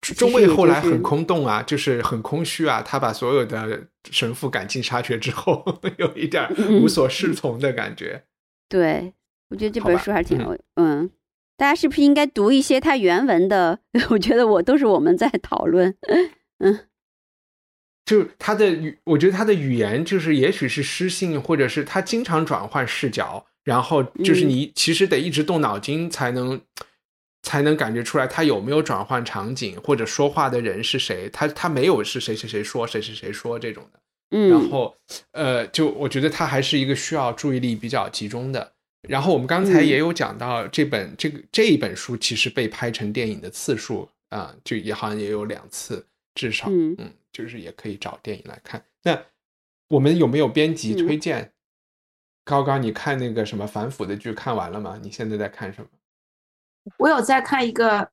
中尉后来很空洞啊，就是很空虚啊。他把所有的神父赶尽杀绝之后，*laughs* 有一点嗯无所适从的感觉。对，我觉得这本书还是挺有，嗯大家是不是应该读一些它原文的？*laughs* 我觉得我都是我们在讨论，嗯就他的语，我觉得他的语言就是，也许是诗性，或者是他经常转换视角，然后就是嗯你其实得一直动脑筋才能。才能感觉出来他有没有转换场景，或者说话的人是谁。他他没有是谁谁谁说谁谁谁说这种的。嗯，然后呃，就我觉得他还是一个需要注意力比较集中的。然后我们刚才嗯也有讲到，这本、这个这一本书其实被拍成电影的次数啊、就也好像也有两次，至少嗯就是也可以找电影来看。那我们有没有编辑嗯推荐？高高，你看那个什么反腐的剧看完了吗？你现在在看什么？我有在看一个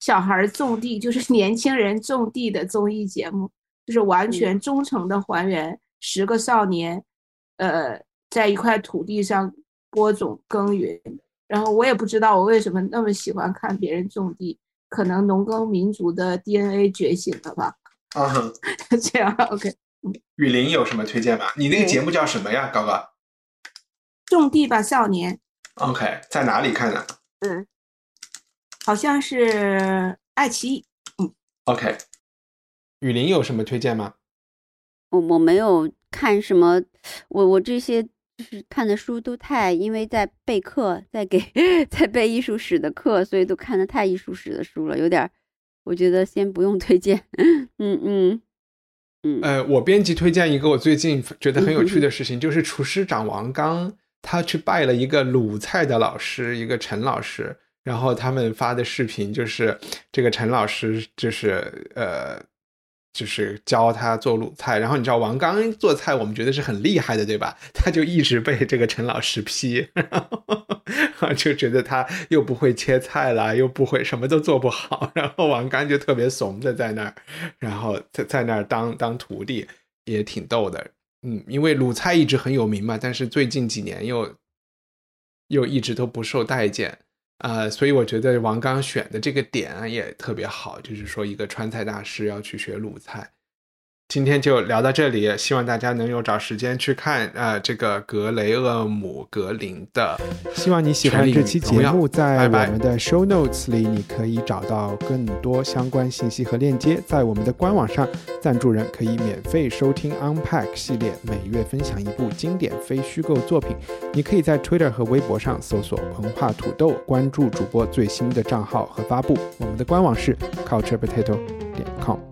小孩儿种地，就是年轻人种地的综艺节目，*laughs* 就是完全忠诚的还原十个少年，呃，在一块土地上播种耕耘。然后我也不知道我为什么那么喜欢看别人种地，可能农耕民族的 DNA 觉醒了吧？啊，*laughs* 这样 OK，雨林有什么推荐吗？你那个节目叫什么呀？高高种地吧少年，？OK，在哪里看的嗯，好像是爱奇艺。嗯？OK，雨林有什么推荐吗？我我没有看什么，我我这些就是看的书都太，因为在备课，在给 *laughs* 在备艺术史的课，所以都看的太艺术史的书了，有点，我觉得先不用推荐。*laughs* 嗯嗯嗯，呃，我编辑推荐一个我最近觉得很有趣的事情，就是厨师长王刚，他去拜了一个鲁菜的老师，一个陈老师，然后他们发的视频就是这个陈老师就是呃。就是教他做鲁菜，然后你知道王刚做菜，我们觉得是很厉害的，对吧？*laughs* 他就一直被这个陈老师批，然 *laughs* 后就觉得他又不会切菜啦，又不会什么都做不好，*laughs* 然后王刚就特别怂的在那儿，然后在在那儿当当徒弟，也挺逗的。嗯，因为鲁菜一直很有名嘛，但是最近几年又又一直都不受待见。啊、所以我觉得王刚选的这个点也特别好，就是说一个川菜大师要去学鲁菜。今天就聊到这里，希望大家能有找时间去看啊、呃这个格雷厄姆格林的。希望你喜欢这期节目，在我们的 show notes 里，你可以找到更多相关信息和链接。在我们的官网上，赞助人可以免费收听 Unpack 系列，每月分享一部经典非虚构作品。你可以在 Twitter 和微博上搜索“文化土豆”，关注主播最新的账号和发布。我们的官网是 culturepotato 点 com。